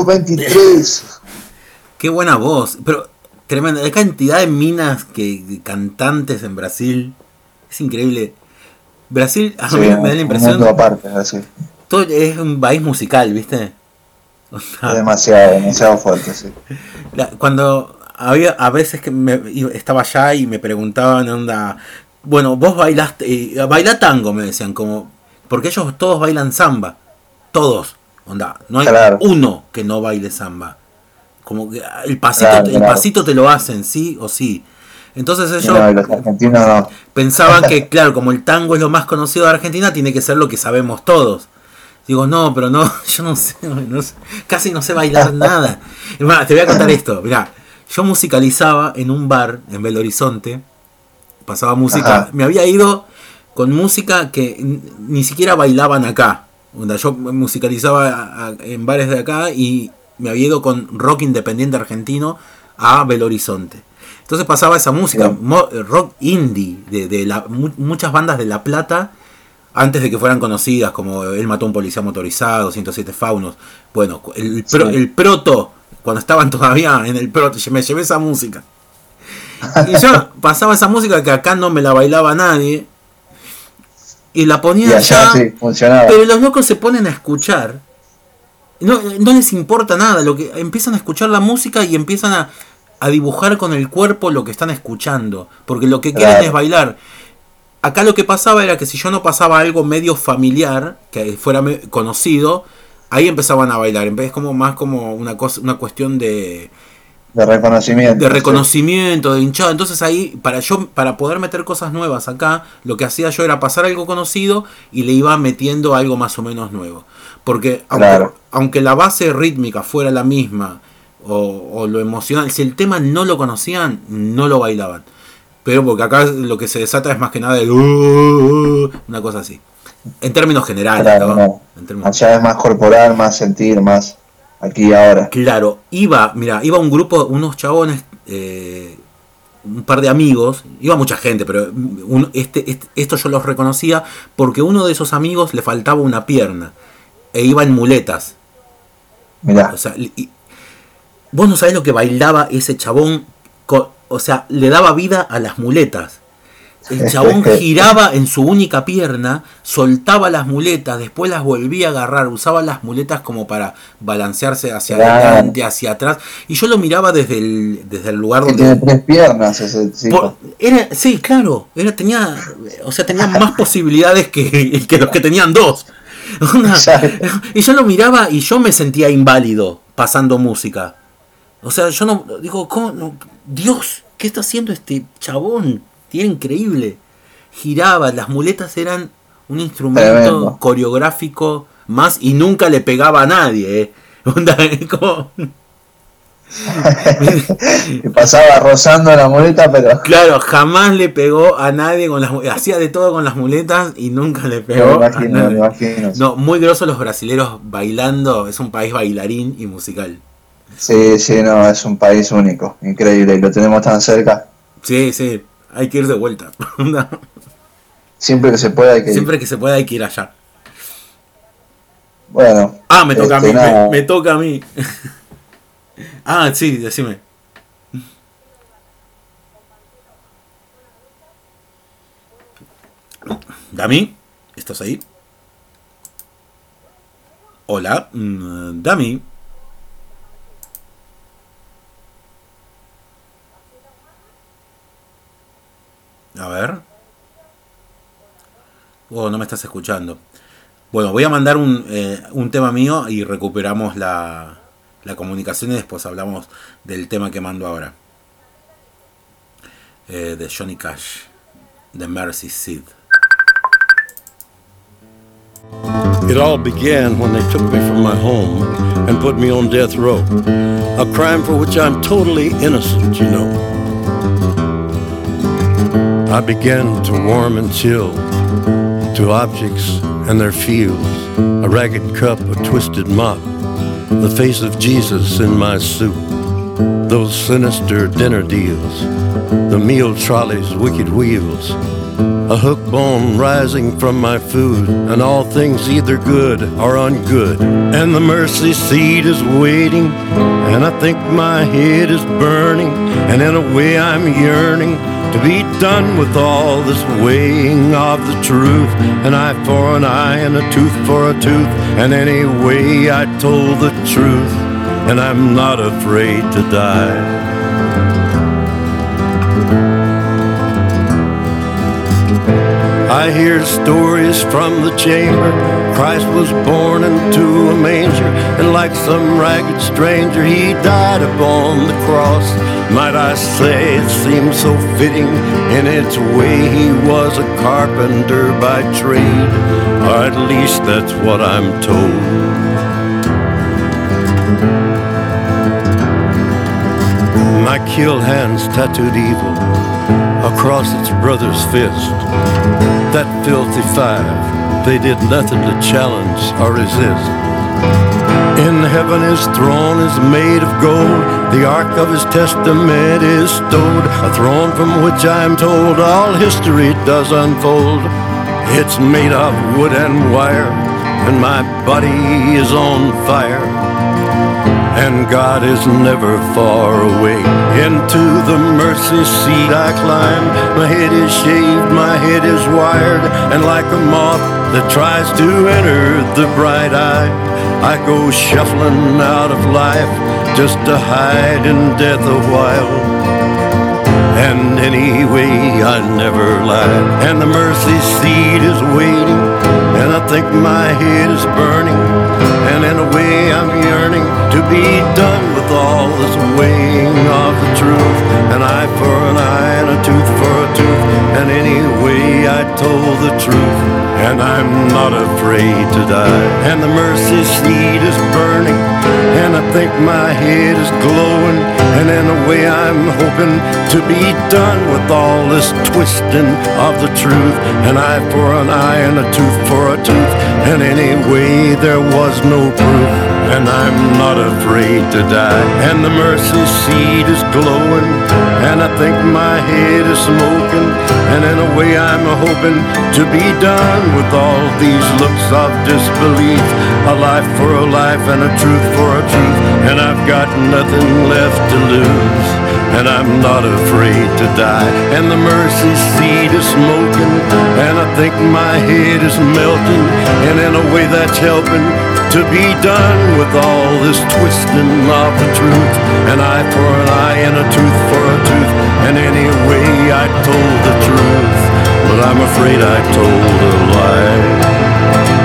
23. Qué buena voz. Pero tremenda. La cantidad de minas que de cantantes en Brasil. Es increíble. Brasil, a Sí, mí me da la impresión. aparte. Todo es un país musical, ¿viste? O sea, Es demasiado, demasiado fuerte, sí. la- cuando había a veces que me, estaba allá y me preguntaban, onda, bueno, vos bailaste, eh, baila tango, me decían, como, porque ellos todos bailan samba, todos, onda, no hay Claro. uno que no baile samba, como que el pasito, Claro, el pasito te lo hacen, sí o sí. Entonces ellos no, no. pensaban que, claro, como el tango es lo más conocido de Argentina, tiene que ser lo que sabemos todos. Digo, no, pero no, yo no sé, no sé, casi no sé bailar nada. Más, te voy a contar esto, mirá, yo musicalizaba en un bar en Belo Horizonte, pasaba música, Ajá. me había ido con música que ni siquiera bailaban acá. Onda, Yo musicalizaba a- a- en bares de acá y me había ido con rock independiente argentino a Belo Horizonte. Entonces pasaba esa música, mo- rock indie, de, de la, mu- muchas bandas de La Plata, antes de que fueran conocidas, como Él mató a un policía motorizado, 107 faunos. Bueno, el, pro- el proto, cuando estaban todavía en el proto, me llevé esa música. Y yo pasaba esa música que acá no me la bailaba nadie. Y la Y ponía allá allá. sí, funcionaba. Pero los locos se ponen a escuchar. No, no les importa nada. Lo que empiezan a escuchar la música y empiezan a, a dibujar con el cuerpo lo que están escuchando. Porque lo que quieren Claro. es bailar. Acá lo que pasaba era que si yo no pasaba algo medio familiar, que fuera conocido, ahí empezaban a bailar. Es como más como una cosa, una cuestión de, De reconocimiento. de reconocimiento, de hinchado. Entonces ahí, para yo, para poder meter cosas nuevas acá, lo que hacía yo era pasar algo conocido y le iba metiendo algo más o menos nuevo. Porque aunque, Claro. aunque la base rítmica fuera la misma, o, o lo emocional, si el tema no lo conocían, no lo bailaban. Pero porque acá lo que se desata es más que nada el "Uh, uh, uh", una cosa así. En términos generales, Claro, ¿no? no. En términos- Allá es más corporal, más sentir, más aquí y ahora. Claro, iba, mira, iba un grupo, unos chabones, eh, un par de amigos, iba mucha gente, pero un- este, este- esto yo los reconocía porque uno de esos amigos le faltaba una pierna e iba en muletas. Mirá, O sea, y- vos no sabés lo que bailaba ese chabón, o sea, le daba vida a las muletas. El chabón giraba en su única pierna, soltaba las muletas, después las volvía a agarrar, usaba las muletas como para balancearse hacia Claro. adelante, hacia atrás. Y yo lo miraba desde el, desde el lugar que tiene donde... tres piernas ese tipo. Por- era, sí, claro, era, tenía, o sea, tenía más posibilidades que, que los que tenían dos. Una- y yo lo miraba y yo me sentía inválido pasando música. O sea, yo no digo, ¿cómo no? Dios, ¿qué está haciendo este chabón? Era increíble. Giraba, las muletas eran un instrumento Tremendo. coreográfico más y nunca le pegaba a nadie. ¿eh? Onda, como- y pasaba rozando la muleta, pero Claro, jamás le pegó a nadie con las hacía de todo con las muletas y nunca le me pegó a imagino, me nadie. imagino. No, muy grosos los brasileros bailando, es un país bailarín y musical. Sí, sí, no, es un país único, increíble, y lo tenemos tan cerca. Sí, sí, hay que ir de vuelta. Siempre que se pueda hay que ir. Siempre que se pueda hay que ir allá. Bueno. Ah, me toca este, a mí, me, nada. me toca a mí. ah, sí, decime. Dami, ¿estás ahí? Hola, mm, Dami. A ver. Oh, no me estás escuchando. Bueno, voy a mandar un, eh, un tema mío y recuperamos la, la comunicación y después hablamos del tema que mando ahora. Eh, de Johnny Cash, The Mercy Seed. It all began when they took me from my home and put me on death row. A crime for which I'm totally innocent, you know. I began to warm and chill to objects and their feels. A ragged cup, a twisted mop, the face of Jesus in my soup. Those sinister dinner deals, the meal trolley's wicked wheels. A hook bone rising from my food, and all things either good or ungood. And the mercy seat is waiting, and I think my head is burning, and in a way I'm yearning to be done with all this weighing of the truth. An eye for an eye, and a tooth for a tooth, and anyway I told the truth, and I'm not afraid to die. I hear stories from the chamber. Christ was born into a manger, and like some ragged stranger, he died upon the cross. Might I say it seems so fitting in its way he was a carpenter by trade, or at least that's what I'm told. My kill hands tattooed evil across its brother's fist. That filthy five, they did nothing to challenge or resist. In heaven his throne is made of gold, the ark of his testament is stowed, a throne from which I am told all history does unfold. It's made of wood and wire, and my body is on fire. And God is never far away. Into the mercy seat I climb. My head is shaved, my head is wired, and like a moth that tries to enter the bright eye, I go shuffling out of life just to hide in death a while. And anyway, I never lied. And the mercy seat is waiting, and I think my head is burning. And in a way, I'm yearning to be done with all this weighing of the truth. An eye for an eye, and a tooth for a tooth. And anyway, I told the truth, and I'm not afraid to die. And the mercy seat is burning, and I think my head is glowing. And in a way, I'm hoping to be done with all this twisting of the truth. An eye for an eye, and a tooth for a tooth. And anyway, there was no proof. And I'm not afraid to die. And the mercy seat is glowing. And I think my head is smoking. And in a way, I'm hoping to be done with all these looks of disbelief. A life for a life and a truth for a truth. And I've got nothing left to lose. And I'm not afraid to die. And the mercy seat is smoking. And I think my head is melting. And in a way, that's helping to be done with all this twisting of the truth. An eye for an eye and a tooth for a tooth. And anyway, I told the truth, but I'm afraid I told a lie.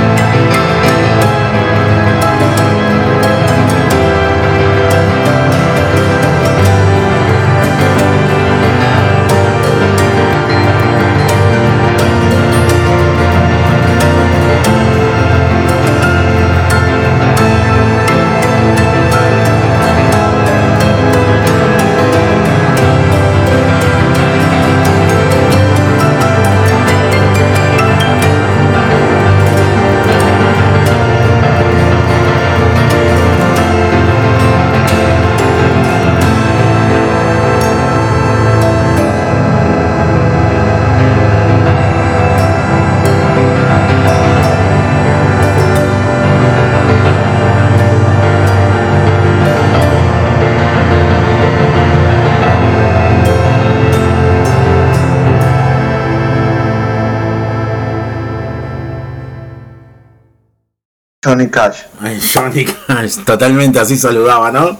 Johnny Cash. Ay, Johnny Cash, totalmente así saludaba, ¿no?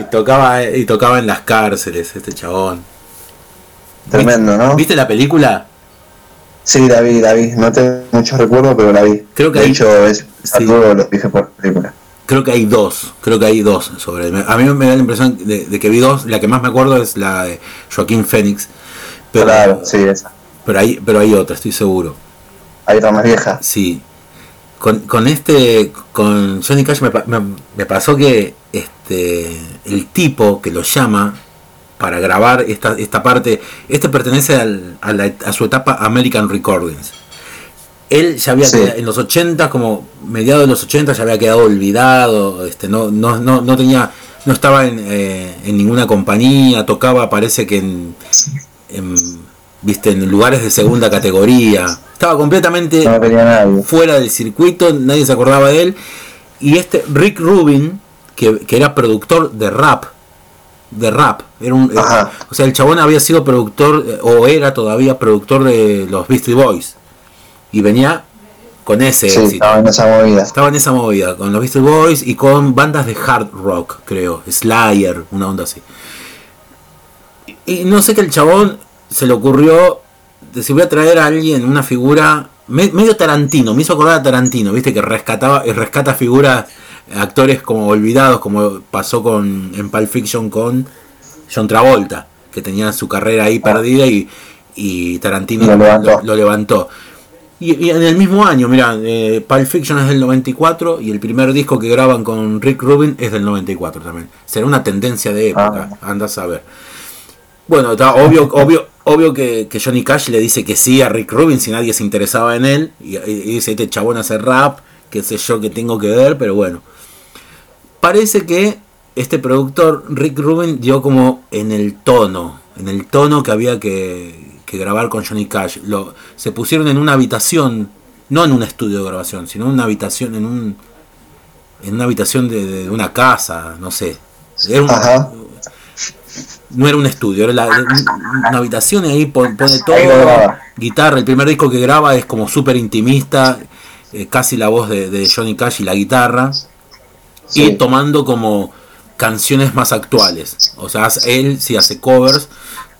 y tocaba y tocaba en las cárceles este chabón. Tremendo, ¿no? ¿Viste la película? Sí, la vi, la vi. No tengo muchos recuerdos, pero la vi. Creo que de hecho, es, sí. los dije por película. Creo que hay dos, creo que hay dos sobre A mí me da la impresión de, de que vi dos, la que más me acuerdo es la de Joaquín. Pero, claro, sí, esa. pero hay, pero hay otra, estoy seguro. Hay otra más vieja. Sí. Con, con este, con Johnny Cash me, me- me pasó que este el tipo que lo llama para grabar esta, esta parte, este pertenece al- a, la- a su etapa American Recordings. Él ya había Sí. quedado- en los 80, como mediados de los 80, ya había quedado olvidado, este, no, no, no, no tenía, no estaba en, eh, en ninguna compañía, tocaba parece que en, en, viste, en lugares de segunda categoría. Estaba completamente No fuera del circuito, nadie se acordaba de él. Y este Rick Rubin, que, que era productor de rap, de rap, era un, o sea, el chabón había sido productor, o era todavía productor de los Beastie Boys. Y venía con ese Sí, éxito. estaba en esa movida. Estaba en esa movida, con los Beastie Boys y con bandas de hard rock, creo. Slayer, una onda así. Y, y no sé que el chabón se le ocurrió decir voy a traer a alguien, una figura me- medio Tarantino, me hizo acordar a Tarantino, viste que rescataba, eh, rescata figuras, actores como olvidados, como pasó con en Pulp Fiction con John Travolta, que tenía su carrera ahí perdida y, y Tarantino Lo levantó. lo levantó. Y, y en el mismo año, mira, eh, Pulp Fiction es del 94 y el primer disco que graban con Rick Rubin es del 94 también. Será una tendencia de época, anda a saber. Bueno, está obvio, obvio, obvio que, Johnny Cash le dice que sí a Rick Rubin si nadie se interesaba en él. Y, dice, este chabón hace rap, qué sé yo que tengo que ver, pero bueno. Parece que este productor, Rick Rubin, dio como en el tono, en el tono que había que, grabar con Johnny Cash. Lo, se pusieron en una habitación, no en un estudio de grabación, sino en una habitación, en un en una habitación de, una casa, no sé. Era. No era un estudio, era la- una habitación y ahí pon- pone todo, guitarra, el primer disco que graba es como súper intimista, eh, casi la voz de, de Johnny Cash y la guitarra, y tomando como canciones más actuales, o sea, él sí hace covers,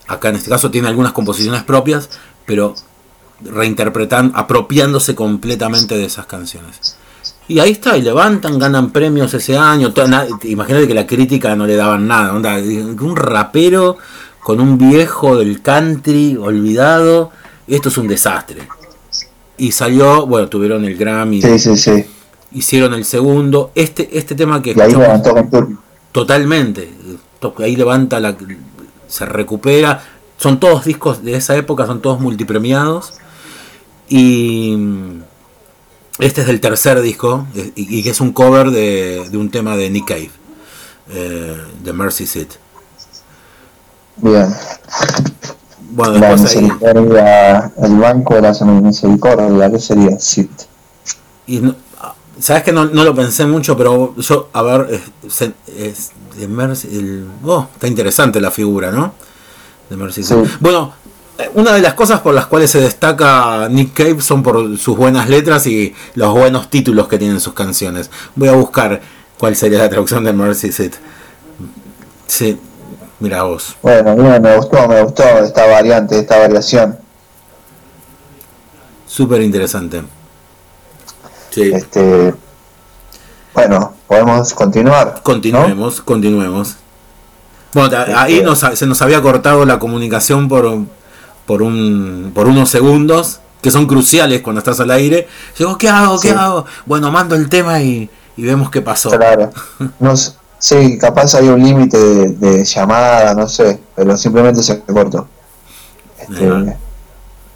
acá en este caso tiene algunas composiciones propias, pero reinterpretando, apropiándose completamente de esas canciones. Y ahí está, y levantan, ganan premios ese año. Imagínate que la crítica no le daban nada. Onda, un rapero con un viejo del country olvidado. Esto es un desastre. Y salió, bueno, tuvieron el Grammy, Sí, sí, sí. hicieron el segundo. Este, este tema que Y ahí levantó. Totalmente. To- Ahí levanta la. Se recupera. Son todos discos de esa época, son todos multipremiados. Y. Este es del tercer disco. eh, Y, que es un cover de, de un tema de Nick Cave. eh, de Mercy Seat. Bien. Bueno, La después ahí. misericordia, el banco de la misericordia, ¿qué sería? Sí. Y no- Sabes que no, no lo pensé mucho, pero yo, a ver, es, es de Mercy, el, oh, está interesante la figura, ¿no? De Mercy. Sí. Bueno, una de las cosas por las cuales se destaca Nick Cave son por sus buenas letras y los buenos títulos que tienen sus canciones. Voy a buscar cuál sería la traducción de Mercy Seat. Sí, mira vos. Bueno, bien, me gustó, me gustó esta variante, esta variación. Súper interesante. Sí. Este, bueno, podemos continuar. ¿no? Continuemos, continuemos. Bueno, ahí Este- nos, se nos había cortado la comunicación por, por, un, por unos segundos, que son cruciales cuando estás al aire. Digo, ¿qué hago? ¿Qué Sí. hago? Bueno, mando el tema y, y vemos qué pasó. Claro. No sí, capaz hay un límite de, de llamada, no sé, pero simplemente se cortó. Este,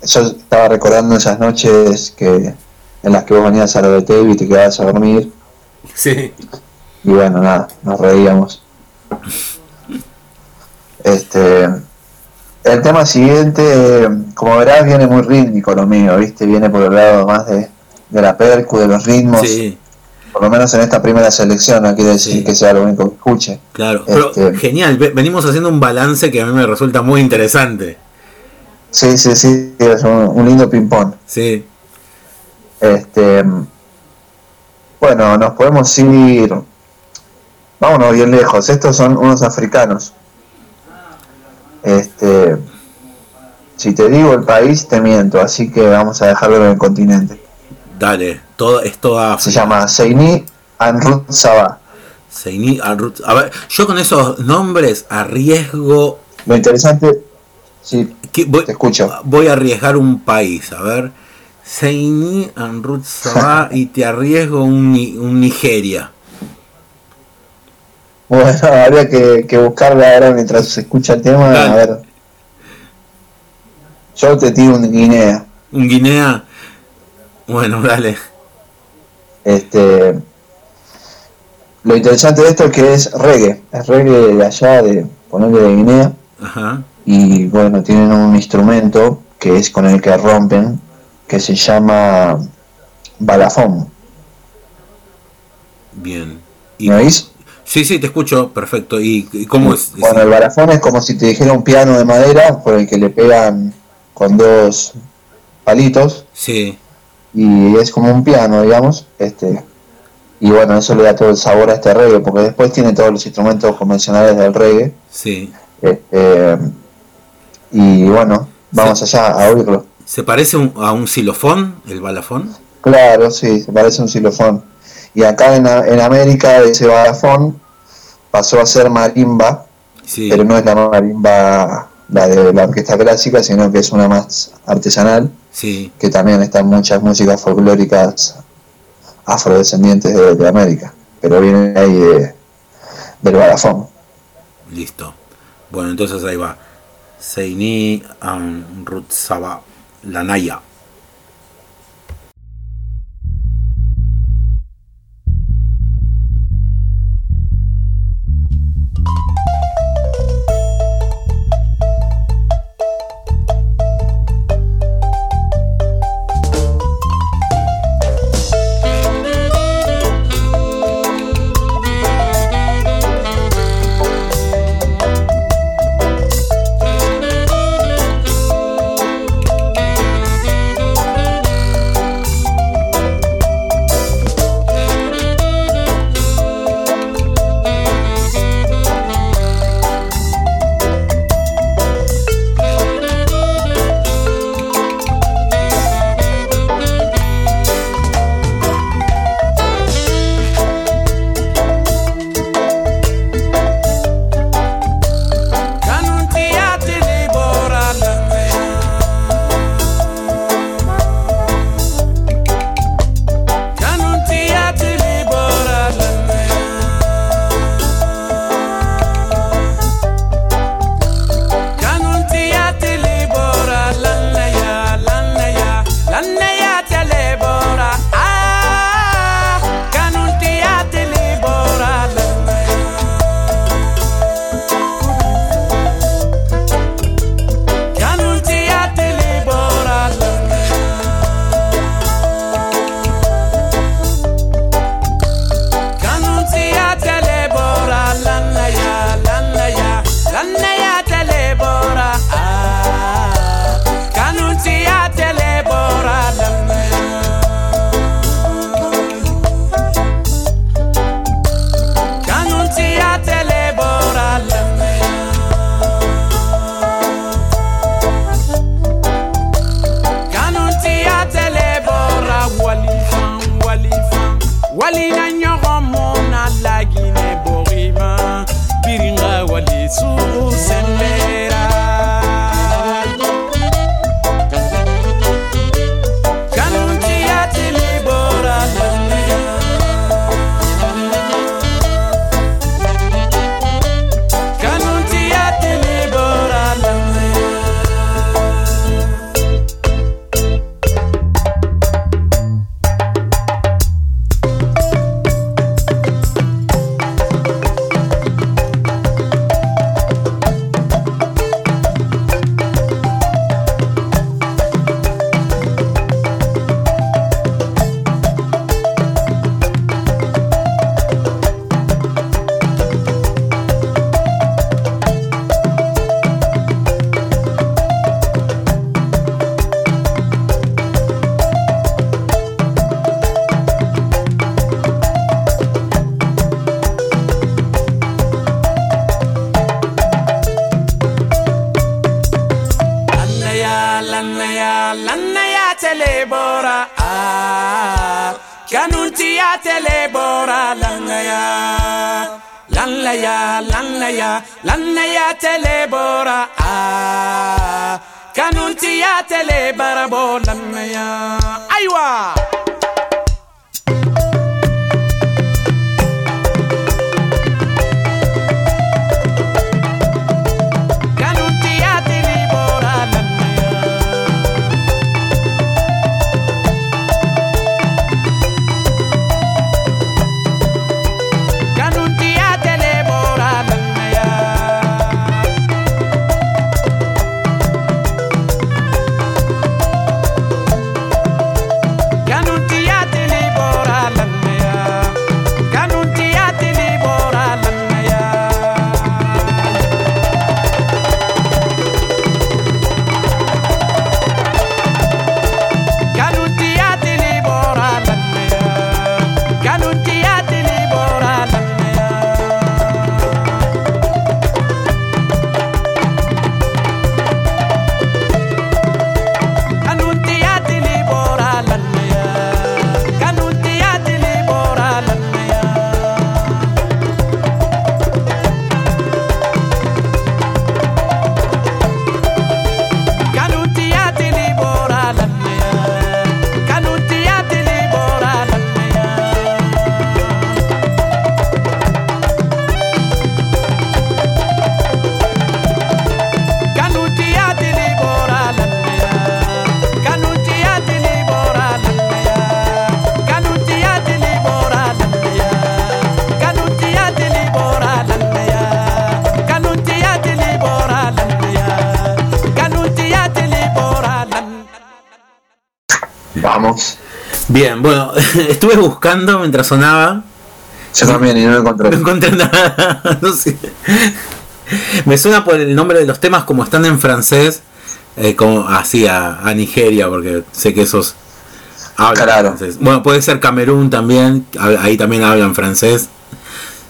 yo estaba recordando esas noches que en las que vos venías a lo de TV y te quedabas a dormir. Sí. Y bueno, nada, nos reíamos. Este, el tema siguiente, como verás, viene muy rítmico lo mío, ¿viste? Viene por el lado más de, de la percu, de los ritmos. Sí, Por lo menos en esta primera selección, no quiere decir Sí. que sea lo único que escuche. claro. Pero Este- genial, ve- venimos haciendo un balance que a mí me resulta muy interesante. Sí, sí, sí, es un, un lindo ping-pong. Sí, Este, Bueno, nos podemos ir. Vámonos bien lejos. Estos son unos africanos. Este. Si te digo el país, te miento. Así que vamos a dejarlo en el continente. Dale, todo, es toda Se llama Seini Anrut Sabah. Seini Arrut. A ver, yo con esos nombres arriesgo. Lo interesante. Sí, que voy, te escucho. voy a arriesgar un país, a ver. Seini Anrut Sabah y te arriesgo un, un Nigeria. Bueno, habría que, que buscarlo ahora mientras se escucha el tema. Dale. A ver. Yo te tiro un Guinea. Un Guinea. Bueno, dale. Este, lo interesante de esto es que es reggae, es reggae de allá, de ponerle de Guinea, Ajá. y bueno, tienen un instrumento que es con el que rompen, que se llama balafón. Bien. Y, ¿Me oís? Sí, sí, te escucho, perfecto. ¿Y, y cómo es? Bueno, el balafón es como si te dijera un piano de madera por el que le pegan con dos palitos Sí, y es como un piano, digamos, este y bueno, eso le da todo el sabor a este reggae, porque después tiene todos los instrumentos convencionales del reggae, sí. eh, eh, y bueno, vamos allá a oírlo. ¿Se parece un- a un xilofón, el balafón? Claro, sí, se parece un xilofón. Y acá en, A- en América ese balafón pasó a ser marimba, Sí. pero no es la marimba la de la orquesta clásica, sino que es una más artesanal, Sí, que también están muchas músicas folclóricas afrodescendientes de, de América, pero viene ahí de, del balafón. listo. Bueno, entonces ahí va. Seini Anrutsaba, la estuve buscando mientras sonaba. Yo también y no lo encontré. No encontré nada. No sé. Me suena por el nombre de los temas como están en francés, eh, como así a, a Nigeria, porque sé que esos hablan Claro. francés. Bueno, puede ser Camerún también, ahí también hablan francés.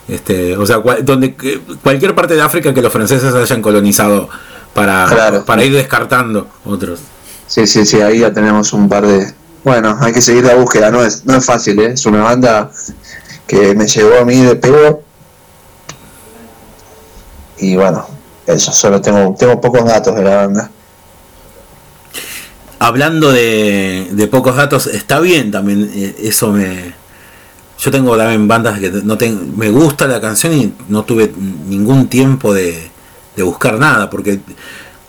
Este, o sea, cual- donde que- cualquier parte de África que los franceses hayan colonizado para, Claro. para ir descartando otros. Sí, sí, sí, ahí ya tenemos un par de... Bueno, hay que seguir la búsqueda, no es, no es fácil, ¿eh? es una banda que me llegó a mí de pego. Y bueno, eso, solo tengo, tengo pocos datos de la banda. Hablando de, de pocos datos, está bien también, eh, eso me... Yo tengo también bandas que no tengo, me gusta la canción y no tuve ningún tiempo de, de buscar nada, porque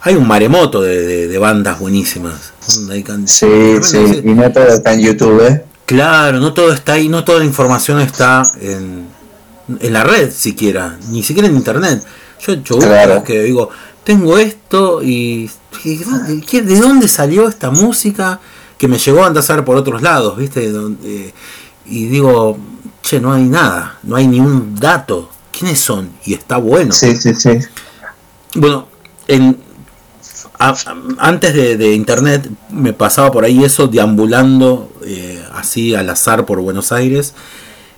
hay un maremoto de, de- de bandas buenísimas. Can- Sí, sí, y no todo está en YouTube, ¿eh? Claro, no todo está ahí, no toda la información está en, en la red siquiera, ni siquiera en internet. Yo he hecho Claro. que digo, tengo esto y, y ¿dónde- qué- ¿de dónde salió esta música que me llegó a andar por otros lados, viste? Y digo, che, no hay nada, no hay ni un dato. ¿Quiénes son? Y está bueno. Sí, sí, sí. Bueno, en, a- antes de, de internet me pasaba por ahí eso deambulando eh, así al azar por Buenos Aires.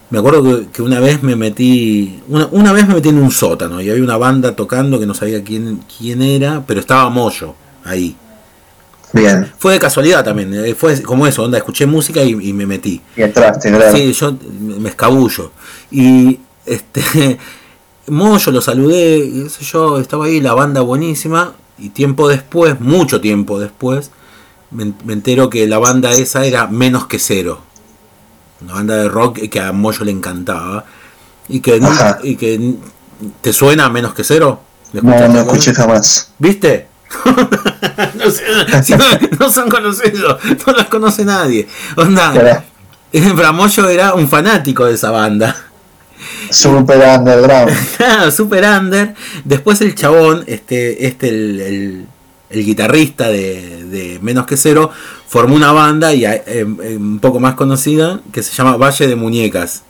Me acuerdo que, que una vez me metí, una, una vez me metí en un sótano y había una banda tocando que no sabía quién, quién era, pero estaba Moyo ahí. Bien. Fue de casualidad también, eh, fue como eso, onda, escuché música y, y me metí. Y entraste, claro. Sí, yo me escabullo. Y este Moyo lo saludé, y sé yo, estaba ahí la banda buenísima. Y tiempo después, mucho tiempo después, me, me entero que la banda esa era menos que cero. Una banda de rock que a Moyo le encantaba. Y que, y que ¿Te suena menos que cero? ¿Le No, no escuché jamás. ¿Viste? no, sé, si no, no son conocidos, no los conoce nadie. Onda. Bramoyo era un fanático de esa banda. Super underground. Claro, super under. Después el chabón, este, este el, el- el guitarrista de, de Menos que Cero, formó una banda y eh, eh, un poco más conocida que se llama Valle de Muñecas,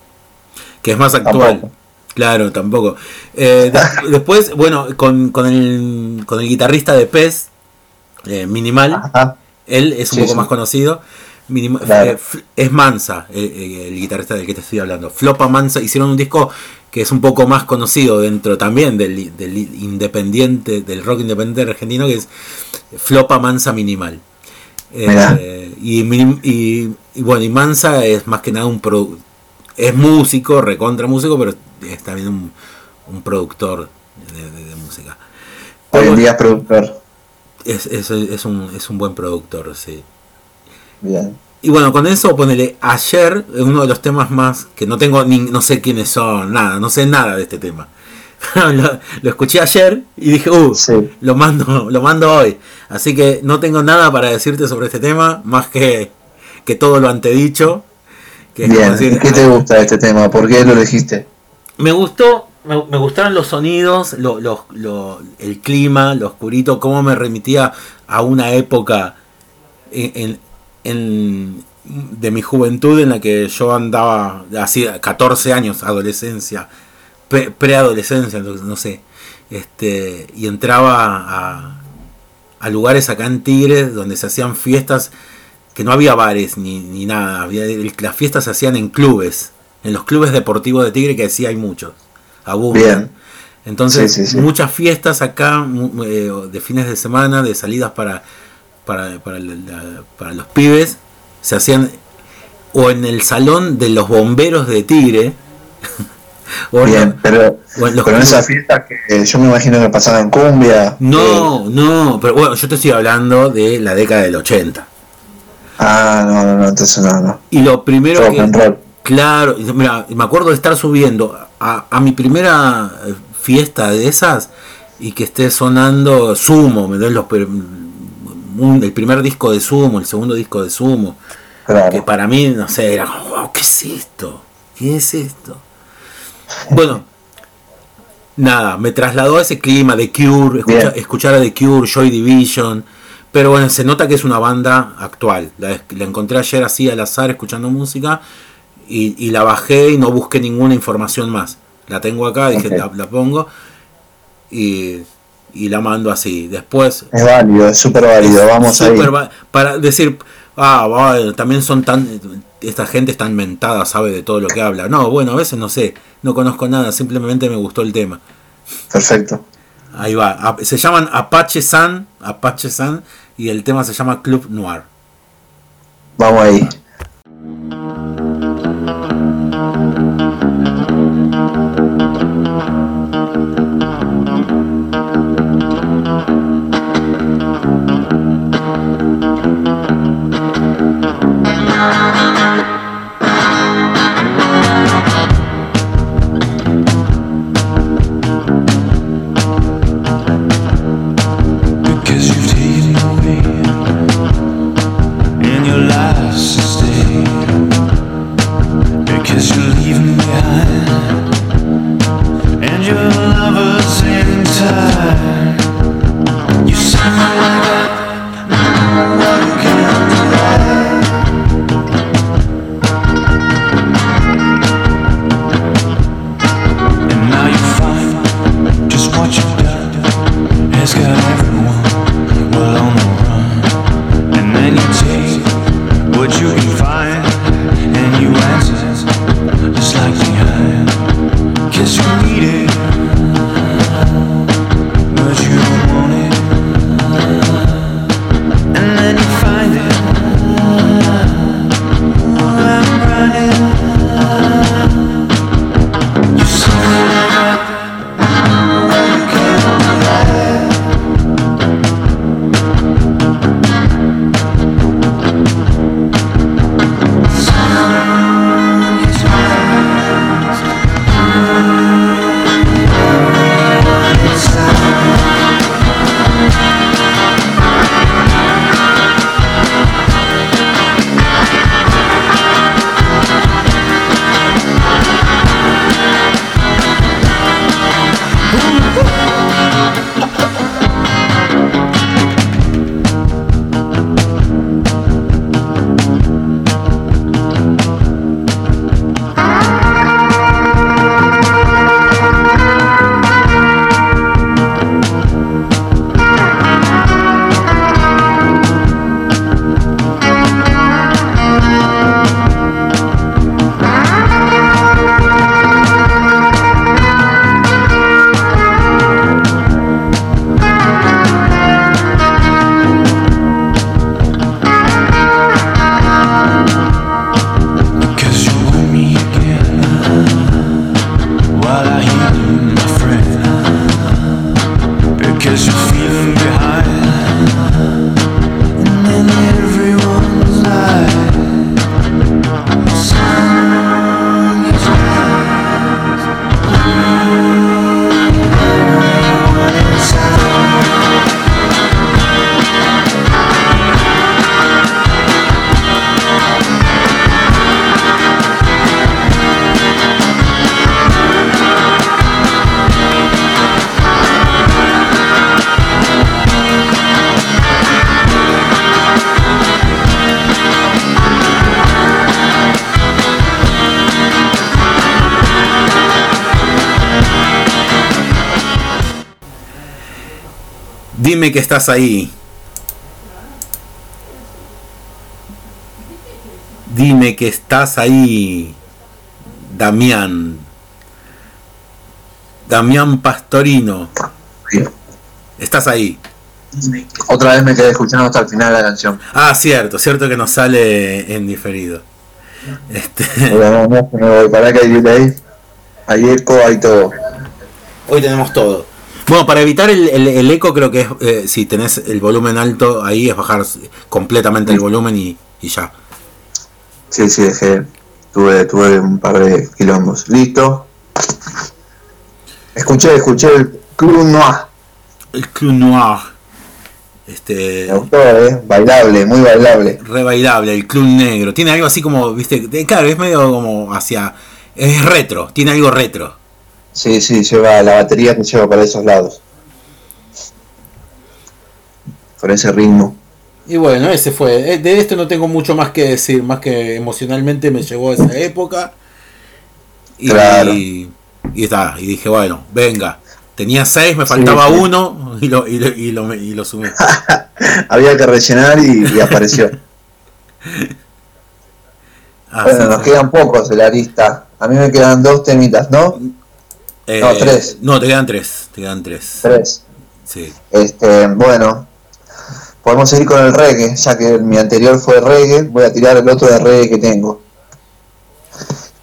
que es más actual. Tampoco. Claro, tampoco. Eh, de- después, bueno, con, con el, con el guitarrista de Pez, eh, Minimal, Ajá. él es un Sí, poco sí. más conocido. Minima- Claro. eh, es Mansa, eh, eh, el guitarrista del que te estoy hablando. Flopa Mansa hicieron un disco que es un poco más conocido dentro también del, del independiente, del rock independiente argentino, que es Flopa Mansa Minimal. Eh, y, mi- y- y bueno, y Mansa es más que nada un produ- es músico, recontra músico, pero es también un, un productor de, de- de música. Hoy en día es productor. Es, es, es un, es un buen productor, sí. Bien. Y bueno, con eso ponele ayer, uno de los temas más que no tengo ni no sé quiénes son, nada, no sé nada de este tema. lo, lo escuché ayer y dije, uh, Sí. lo mando, lo mando hoy. Así que no tengo nada para decirte sobre este tema, más que, que todo lo antedicho. Que Bien. decir, ¿Y qué te gusta de este tema? ¿Por qué lo elegiste? me gustó, me, me gustaron los sonidos, lo- lo- el clima, lo oscurito, cómo me remitía a una época en, en- en- de mi juventud en la que yo andaba, así 14 años, adolescencia, pre- preadolescencia, no sé, este, y entraba a, a lugares acá en Tigre donde se hacían fiestas que no había bares ni, ni nada, había, las fiestas se hacían en clubes, en los clubes deportivos de Tigre que sí hay muchos, abundan. Entonces, Sí, sí, sí. muchas fiestas acá eh, de fines de semana, de salidas para, para, para, la- para los pibes, se hacían o en el salón de los bomberos de Tigre, o en Bien, los- pero, o en los pero en clubes- esa fiesta que eh, yo me imagino que pasaban cumbia. eh, No, no, pero bueno, yo te estoy hablando de la década del 80. ah, no, no, no, entonces no, no. Y lo primero Rock que. Claro, mira, me acuerdo de estar subiendo a, a mi primera eh, fiesta de esas y que esté sonando Sumo, me doy los un- el primer disco de Sumo, el segundo disco de Sumo, que para mí, no sé, era como, wow, ¿qué es esto? ¿Qué es esto? Bueno, nada, me trasladó a ese clima de Cure, escucha- escuchar a The Cure, Joy Division, pero bueno, se nota que es una banda actual. La, la encontré ayer así al azar escuchando música y, y la bajé y no busqué ninguna información más. La tengo acá, dije, la, la pongo y, y la mando así. Después Es válido, es súper válido. Vamos ahí. súper va- para decir, ah, bueno, también son tan, esta gente es tan mentada, sabe de todo lo que habla. No, bueno, a veces no sé, no conozco nada, simplemente me gustó el tema. Perfecto. Ahí va, A- se llaman Apache Sun, Apache Sun, y el tema se llama Club Noir. Vamos ahí. Dime que estás ahí. Dime que estás ahí, Damián. Damián Pastorino. Estás ahí. Otra vez me quedé escuchando hasta el final de la canción. Ah, cierto, cierto que nos sale en diferido. Este, Bueno, no, no, no, para que hay delay, hay eco, hay todo. hoy tenemos todo. Bueno, para evitar el, el- el eco, creo que es, eh, si tenés el volumen alto ahí, es bajar completamente el volumen y, y ya. Sí, sí, dejé. Tuve, tuve un par de quilombos. Listo. Escuché, escuché el Club Noir. El Club Noir. Este, Me gustó, eh. Bailable, muy bailable. re bailable, el Club Negro. Tiene algo así como, viste, de- claro, es medio como hacia. Es retro, tiene algo retro. Sí, sí, lleva la batería que lleva para esos lados. Con ese ritmo. Y bueno, ese fue. Eh, De esto no tengo mucho más que decir, más que emocionalmente me llegó a esa época. Y, Claro. y, y está, y dije, bueno, venga. Tenía seis, me faltaba sí. uno y lo, y lo, y lo, y lo sumé. Había que rellenar y, apareció. Bueno, nos quedan pocos de la lista. A mí me quedan dos temitas, ¿no? Eh, no, tres. No, te quedan tres. Te quedan tres. Tres. Sí. Este, bueno, podemos seguir con el reggae, ya que mi anterior fue reggae, voy a tirar el otro de reggae que tengo.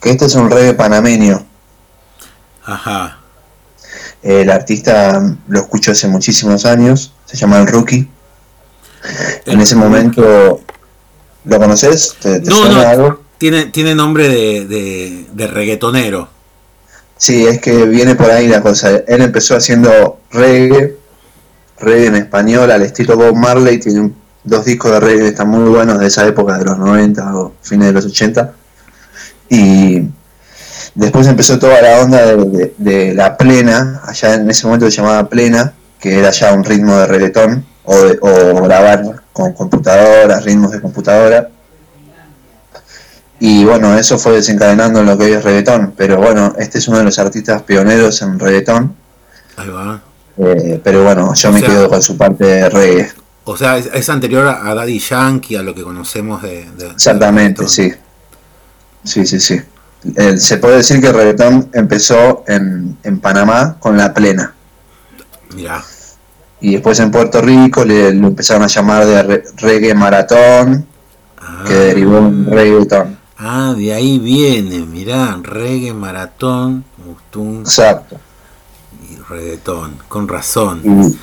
Que este es un reggae panameño. Ajá. El artista lo escucho hace muchísimos años, se llama El Rookie. En ese momento, ¿lo conoces? ¿Te, te No, suena no. algo? Tiene, tiene nombre de, de, de reggaetonero. Sí, es que viene por ahí la cosa. Él empezó haciendo reggae, reggae en español al estilo Bob Marley. Tiene dos discos de reggae que están muy buenos de esa época, de los 90 o fines de los 80. Y después empezó toda la onda de la plena. Allá en ese momento se llamaba plena, que era ya un ritmo de reggaetón o, de- o grabar con computadoras, ritmos de computadora. Y bueno, eso fue desencadenando en lo que hoy es reggaetón. Pero bueno, este es uno de los artistas pioneros en reggaetón. Ahí va. Eh, pero bueno, yo O me sea- quedo con su parte de reggae. O sea, es, es anterior a Daddy Yankee, a lo que conocemos de. de- Exactamente, de sí. Sí, sí, sí. Se puede decir que el reggaetón empezó en, en Panamá con la plena. Mirá. Y después en Puerto Rico le, lo empezaron a llamar de re- reggae maratón, Ah, que derivó en reggaetón. Ah, de ahí viene, mirá, reggae, maratón, Exacto. y reggaetón, con razón. Y,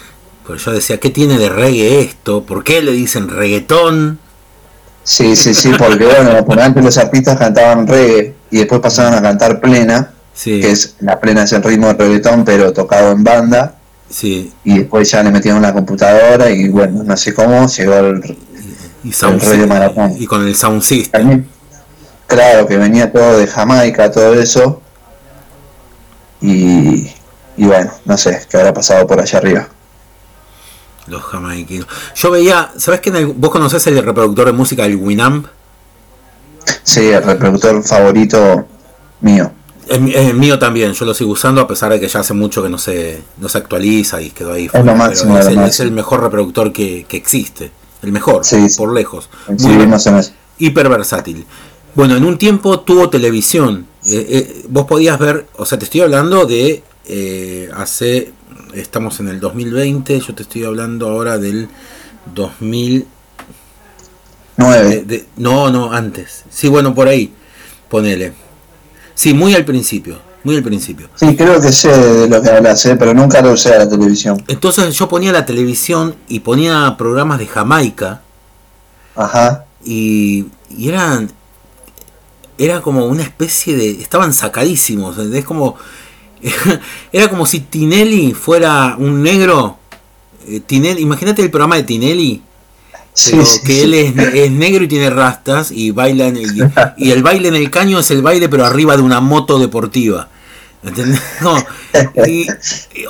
Pero yo decía, ¿qué tiene de reggae esto? ¿Por qué le dicen reggaetón? sí, sí, sí, porque bueno, por antes los artistas cantaban reggae y después pasaron a cantar plena, Sí, que es la plena es el ritmo de reggaetón pero tocado en banda. sí. y después ya le metieron la computadora y bueno, no sé cómo, llegó el... Y, sound reggae maratón. y con el sound system. También, claro, que venía todo de Jamaica, todo eso. Y, y bueno, no sé, qué habrá pasado por allá arriba. Los jamaiquinos. Yo veía, ¿sabes que vos conocés el reproductor de música, el Winamp? Sí, el reproductor favorito mío. Es, mi- es mío también, yo lo sigo usando a pesar de que ya hace mucho que no se, no se actualiza y quedó ahí. fuera, máximo, es, lo el, es máximo. el mejor reproductor que, que existe. El mejor, Sí, sí. por lejos. Muy en hiper versátil. Bueno, en un tiempo tuvo televisión. Eh, eh, vos podías ver, o sea, te estoy hablando de eh, hace, estamos en el 2020, yo te estoy hablando ahora del 2000, Nueve. de- de- no, no, antes. Sí, bueno, por ahí, ponele. Sí, muy al principio, muy al principio. Sí, creo que sé de lo que hablas, ¿eh? pero nunca lo usé a la televisión. Entonces yo ponía la televisión y ponía programas de Jamaica Ajá. y, y eran era como una especie de estaban sacadísimos es como era como si Tinelli fuera un negro eh, Tinelli imagínate el programa de Tinelli Sí, pero sí, que sí. él es, es negro y tiene rastas y baila en el- y, el baile en el caño es el baile pero arriba de una moto deportiva ¿Entendés? No.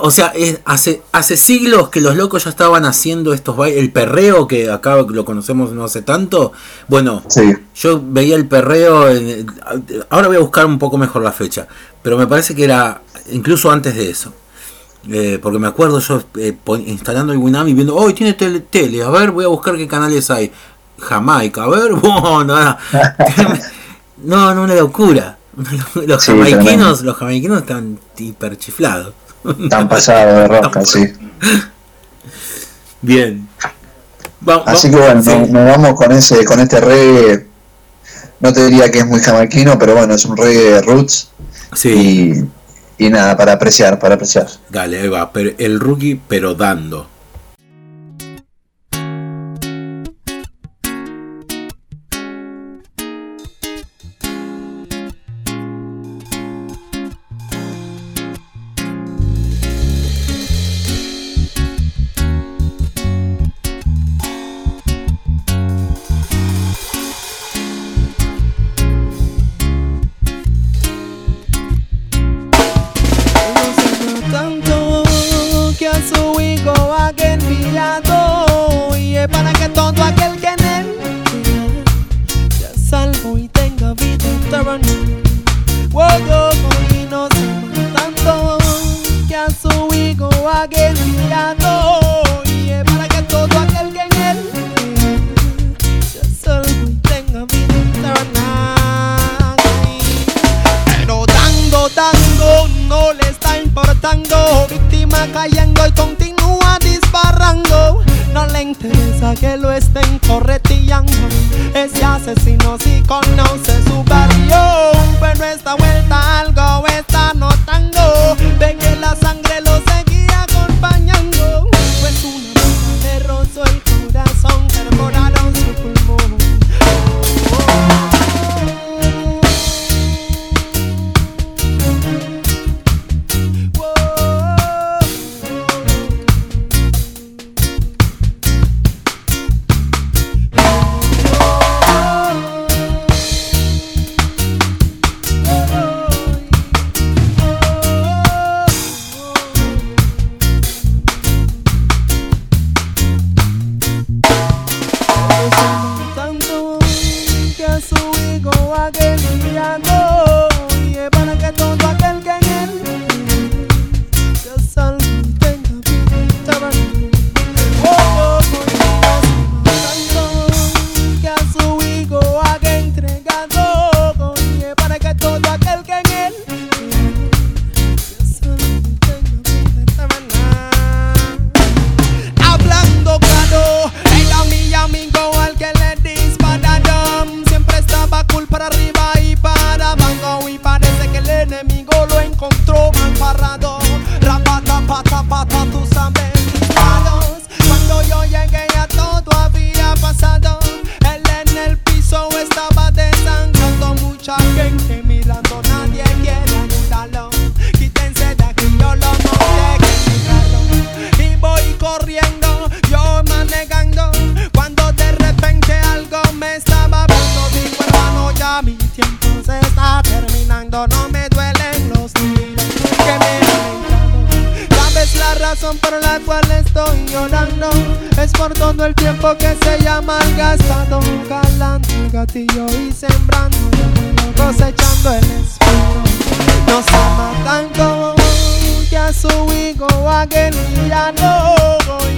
O sea, es, hace, hace siglos que los locos ya estaban haciendo estos bailes. El perreo, que acá lo conocemos no hace tanto. Bueno, sí. yo veía el perreo. En, ahora voy a buscar un poco mejor la fecha. Pero me parece que era incluso antes de eso. Eh, porque me acuerdo yo eh, instalando el Winami viendo, hoy tiene tele, tele, a ver, voy a buscar qué canales hay. Jamaica, a ver, bueno, no, no, una locura. los, jamaiquinos, los jamaiquinos están hiperchiflados. Están pasados de rosca, sí. Bien. Así que bueno, sí. nos, vamos con ese, con este reggae. No te diría que es muy jamaiquino, pero bueno, es un reggae roots. Sí. Y, y nada, para apreciar, para apreciar. Dale, ahí va. Pero el rookie, pero dando. llorando. Es por todo el tiempo que se llama el gastado. Calando el gatillo y sembrando Cosechando el espino Nos ama tanto que a su hijo aquel ya no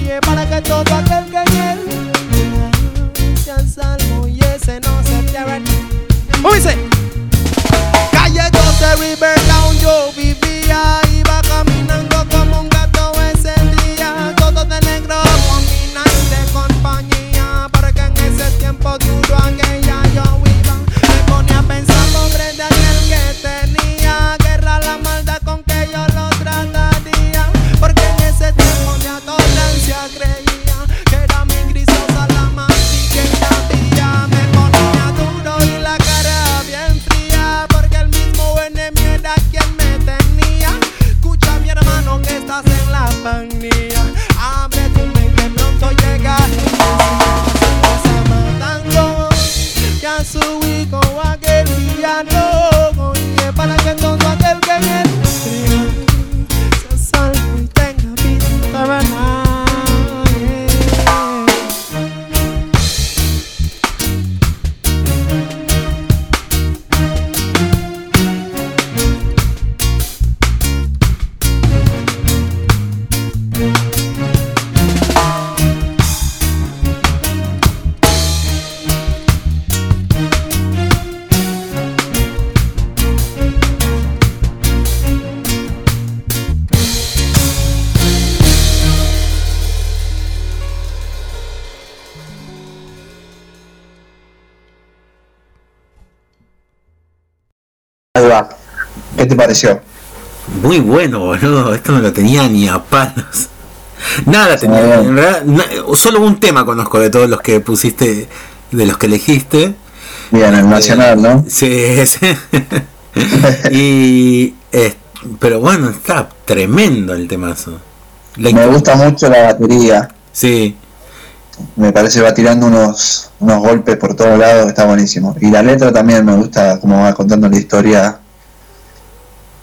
Y es para que todo aquel que quiere sea salvo y ese no se pierde Uy, se Calle 12 River Town yo vivía pareció? Muy bueno, boludo. Esto no lo tenía ni a palos. Nada tenía. En realidad, na- solo un tema conozco de todos los que pusiste, de los que elegiste. Bien, el nacional, ¿no? Sí, sí. y. eh, pero bueno, está tremendo el temazo. La Me gusta mucho la batería. Sí, Me parece que va tirando unos, unos golpes por todos lados, está buenísimo. Y la letra también me gusta cómo va contando la historia.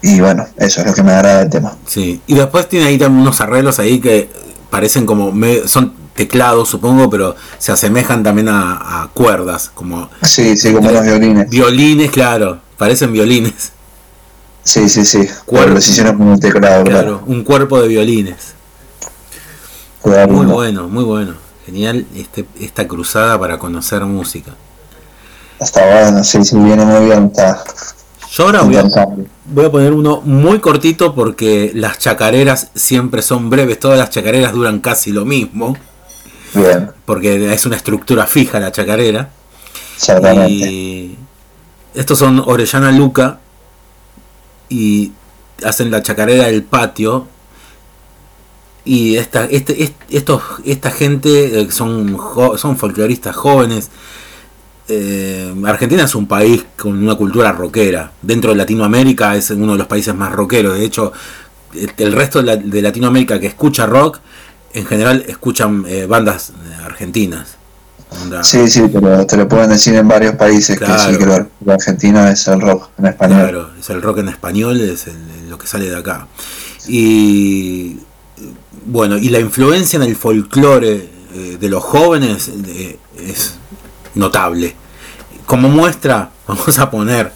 Y bueno, eso es lo que me agrada del tema. sí. Y después tiene ahí también unos arreglos ahí que parecen como. me- son teclados, supongo, pero se asemejan también a, a cuerdas, como Sí, sí, como los violines. violines, claro. Parecen violines. Sí, sí, sí. Cuerpo. Con un teclado, Claro, claro. un cuerpo de violines. Queda Muy bueno, muy bueno. Genial este, esta cruzada para conocer música. Está bueno, sí, sí, viene muy bien. Está Yo ahora voy a, intercambio. voy a poner uno muy cortito porque las chacareras siempre son breves. Todas las chacareras duran casi lo mismo. Bien, Porque es una estructura fija la chacarera. Y estos son Orellana Luca. Y hacen la chacarera del patio. Y esta, este, est- estos, esta gente eh, son, son folcloristas jóvenes. Eh, Argentina es un país con una cultura rockera. Dentro de Latinoamérica es uno de los países más rockeros. De hecho, el- el resto de, la- de Latinoamérica que escucha rock, en general escuchan eh, bandas argentinas. Onda- Sí, sí, pero te lo pueden decir en varios países Claro. que sí, que lo, lo argentino es el rock en español. Claro, es el rock en español, es el- lo que sale de acá. Y bueno, y la influencia en el folclore eh, de los jóvenes eh, es notable. Como muestra, vamos a poner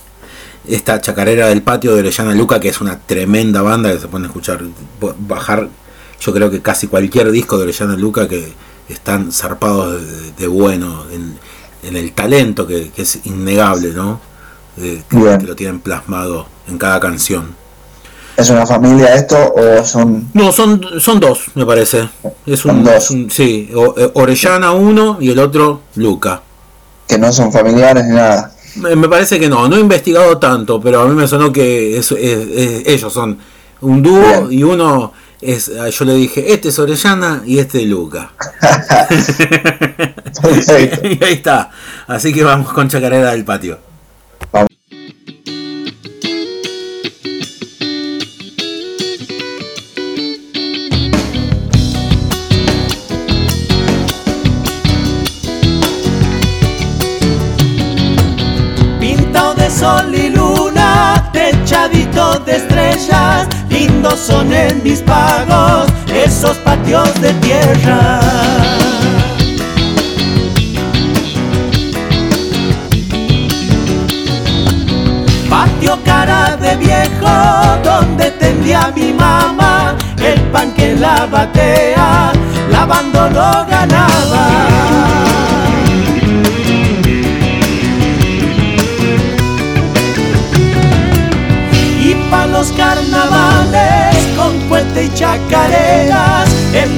esta chacarera del patio de Orellana Luca, que es una tremenda banda que se pueden escuchar, bajar, yo creo que casi cualquier disco de Orellana Luca que están zarpados de, de bueno en, en el talento que, que es innegable, ¿no? Eh, que, lo tienen plasmado en cada canción. ¿Es una familia esto o son.? No, son, son dos, me parece. Es Son un, dos. es un- sí, eh, Orellana uno y el otro Luca. Que no son familiares ni nada? Me, parece que no, no he investigado tanto, pero a mí me sonó que es- es- es- ellos son un dúo Bien. y uno es, yo le dije, este es Orellana y este es Luca. Y ahí está. Así que vamos con Chacarera del Patio. Patios de tierra. Patio cara de viejo, donde tendía mi mamá, el pan que la batea, lavando lo ganaba. los carnavales con puente y chacareras,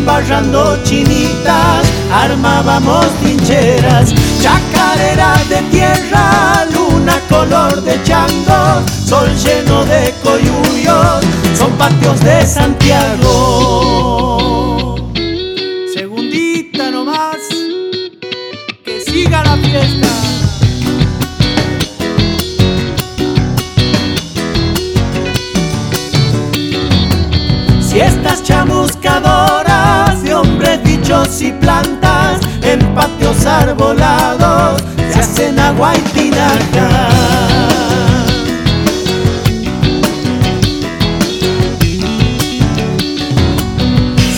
embarrando chinitas, armábamos trincheras, chacarera de tierra, luna color de chango, sol lleno de coyuyos, son patios de Santiago. Y plantas en patios arbolados se hacen agua y tinaja.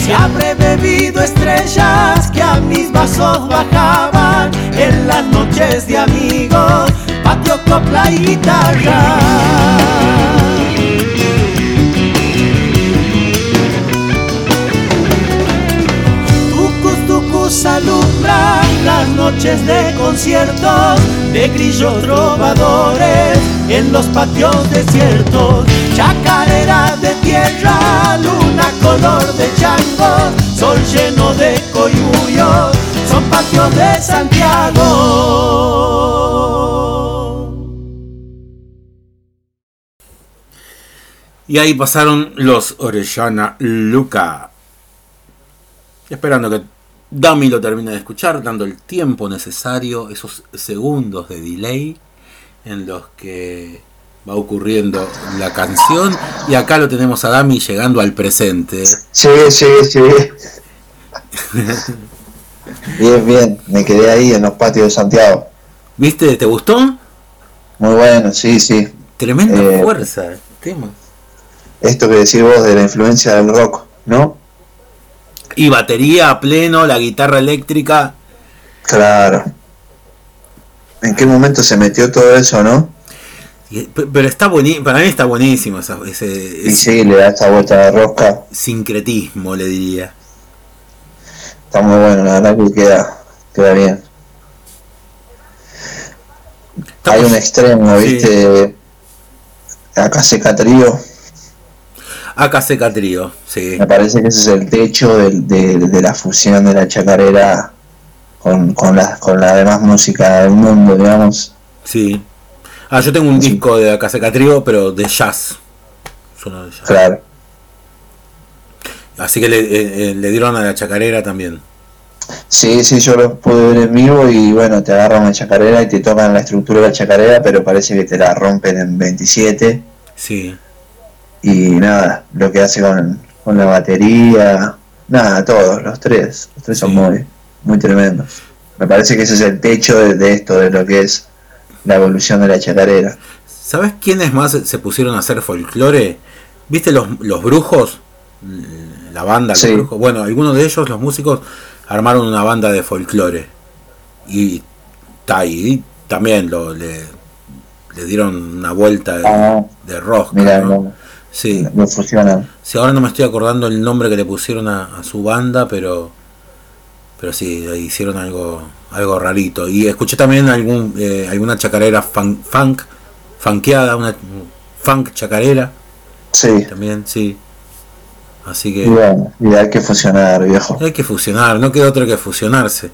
Se habré bebido estrellas que a mis vasos bajaban en las noches de amigos, patio, copla y guitarra. Alumbran las noches de conciertos de grillos trovadores en los patios desiertos. Chacarera de tierra, luna color de chango, sol lleno de coyuyos, son patios de Santiago. Y ahí pasaron los Orellana Luca. Esperando que Dami lo termine de escuchar, dando el tiempo necesario, esos segundos de delay en los que va ocurriendo la canción. Y acá lo tenemos a Dami llegando al presente. Sí, sí, sí. bien, bien. Me quedé ahí en los patios de Santiago. ¿Viste? ¿Te gustó? Muy bueno, sí, sí. Tremenda Eh, fuerza el tema. Esto que decís vos de la influencia del rock, ¿no? Y batería a pleno, la guitarra eléctrica. Claro. ¿En qué momento se metió todo eso, no? Pero está buenísimo, para mí está buenísimo esa- ese, Y sí, le da esta vuelta de rosca. sincretismo, le diría. Está muy bueno, la verdad que queda, queda bien. Hay un extremo, Sí. ¿viste? Acá seca trío. Acá seca trío, sí. Me parece que ese es el techo de, de la fusión de la chacarera con, con, la, con la demás música del mundo, digamos. Sí. Ah, yo tengo un disco de Acá seca trío, pero de jazz. De jazz. Claro. Así que le, eh, eh, le dieron a la chacarera también. Sí, sí, yo lo pude ver en vivo y bueno, te agarran una chacarera y te tocan la estructura de la chacarera, pero parece que te la rompen en 27 Sí. Y nada, lo que hace con, con la batería, nada, todos, los tres, los tres son muy, muy tremendos. Me parece que ese es el techo de, de esto, de lo que es la evolución de la chacarera. ¿Sabes quiénes más se pusieron a hacer folclore? ¿Viste los, los brujos? La banda, los Sí. brujos. Bueno, algunos de ellos, los músicos, armaron una banda de folclore. Y, y también lo, le, le dieron una vuelta de, Ah, de rosca. mira, ¿no? Sí. lo. Sí, ahora no me estoy acordando el nombre que le pusieron a, a su banda, pero pero sí, hicieron algo algo rarito. Y escuché también algún eh, alguna chacarera fun- funk, funkeada, una funk chacarera Sí, también, sí. Así y que bueno, y hay que fusionar, viejo. hay que fusionar, no queda otro que fusionarse.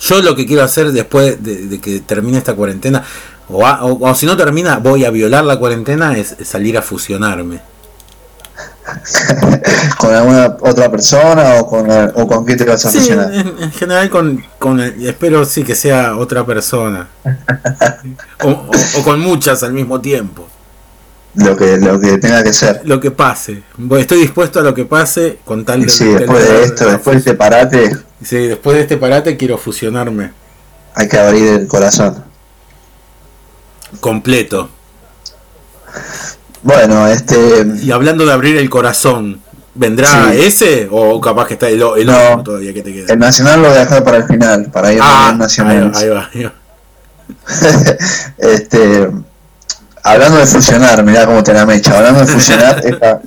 Yo lo que quiero hacer después de, de que termine esta cuarentena, o, a- o- o si no termina, voy a violar la cuarentena, es, es salir a fusionarme. ¿Con alguna otra persona o con, o con qué te vas a Sí, fusionar? en, en general con, con el- espero sí que sea otra persona. o, o- con muchas al mismo tiempo. Lo que, lo que tenga que ser. Lo que pase. Estoy dispuesto a lo que pase con tal de... sí, de- después de esto, después de este parate, Sí, después de este parate quiero fusionarme hay que abrir el corazón. Completo. Bueno, este. Y hablando de abrir el corazón, ¿vendrá Sí. ese o capaz que está el, o- el No. otro todavía que te queda? El nacional lo voy a dejar para el final, para ir Ah, a ahí nacional. ahí va, ahí va. este, hablando de fusionar, mirá cómo te la mecha. Hablando de fusionar, esta,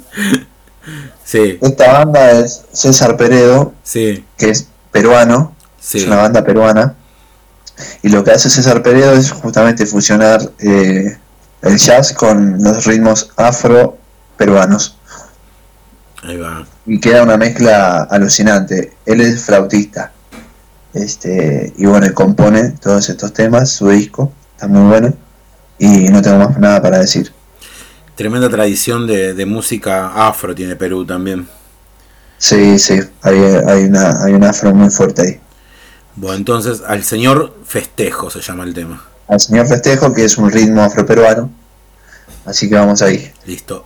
Sí, esta banda es César Peredo, sí, que es peruano, es una banda peruana. Y lo que hace César Peredo es justamente fusionar eh, el jazz con los ritmos afro-peruanos. Ahí va. y queda una mezcla alucinante. Él es flautista. Este, y bueno, compone todos estos temas, su disco, está muy bueno. Y no tengo más nada para decir. Tremenda tradición de, de música afro tiene Perú también. Sí, sí, hay, hay, una, hay un afro muy fuerte ahí. Bueno, entonces al señor Festejo se llama el tema. Al señor Festejo, que es un ritmo afroperuano. Así que vamos ahí. Listo.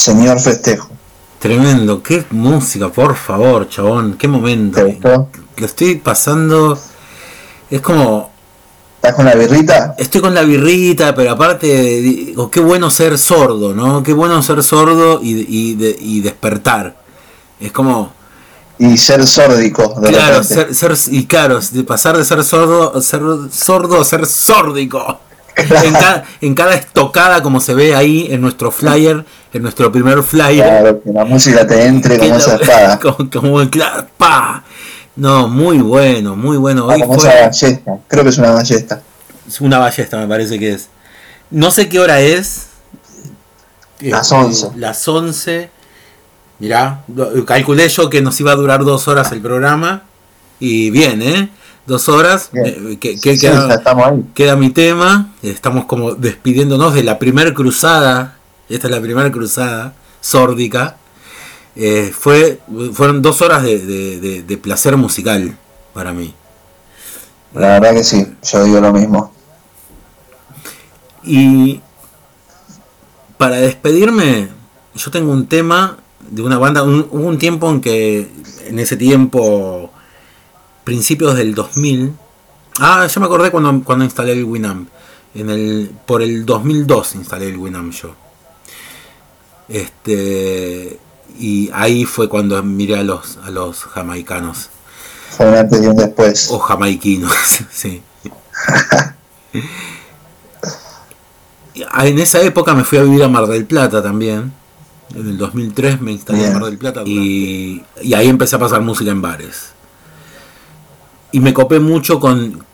Señor Festejo. Tremendo, qué música, por favor, chabón, qué momento. ¿Te gustó? Lo estoy pasando. Es como. ¿Estás con la birrita? Estoy con la birrita, pero aparte, digo, qué bueno ser sordo, ¿no? Qué bueno ser sordo y, y, de- y despertar. Es como. Y ser sórdico, de Claro, ser, ser- y claro, de pasar de ser sordo, ser sordo a ser sórdico. En cada, en cada estocada, como se ve ahí en nuestro flyer, en nuestro primer flyer. Claro, que la música te entre como esa espada. como, como el cla- pa. No, muy bueno, muy bueno. Ah, Hoy como fue esa ballesta. Creo que es una ballesta. es una ballesta, me parece que es. No sé qué hora es. Las Este, 11. Las 11. Mirá, calculé yo que nos iba a durar dos horas el programa. Y bien, ¿eh? Dos horas. Eh, que, que Sí, queda, mi tema. Estamos como despidiéndonos de la primer cruzada. Esta es la primera cruzada sórdica. Eh, fue, fueron dos horas de, de- de- de placer musical para mí. La verdad que sí, yo digo lo mismo. Y para despedirme, yo tengo un tema de una banda. un- hubo un tiempo en que, en ese tiempo, principios del 2000. Ah, ya me acordé cuando, cuando instalé el Winamp. En el, por el 2002 instalé el Winamp yo. Este, y ahí fue cuando miré a los, a los jamaicanos. Fue un antes y un después. O jamaiquinos, sí. Ah, En esa época me fui a vivir a Mar del Plata también. En el 2003 me instalé en Bien. Mar del Plata. Y, y ahí empecé a pasar música en bares. Y me copé mucho con,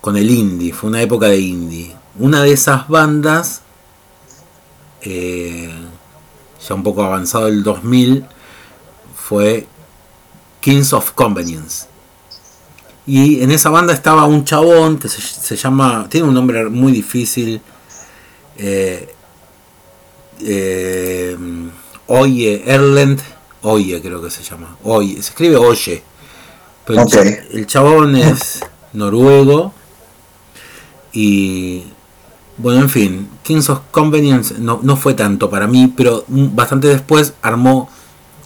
con el indie. Fue una época de indie. Una de esas bandas, eh, ya un poco avanzado el 2000, fue Kings of Convenience. Y en esa banda estaba un chabón que se, llama, tiene un nombre muy difícil, eh, eh, Oye Erlend, Oye creo que se llama, Oye, se escribe Oye, pero cha- el chabón es noruego y bueno, en fin, Kings of Convenience no, no fue tanto para mí, pero bastante después armó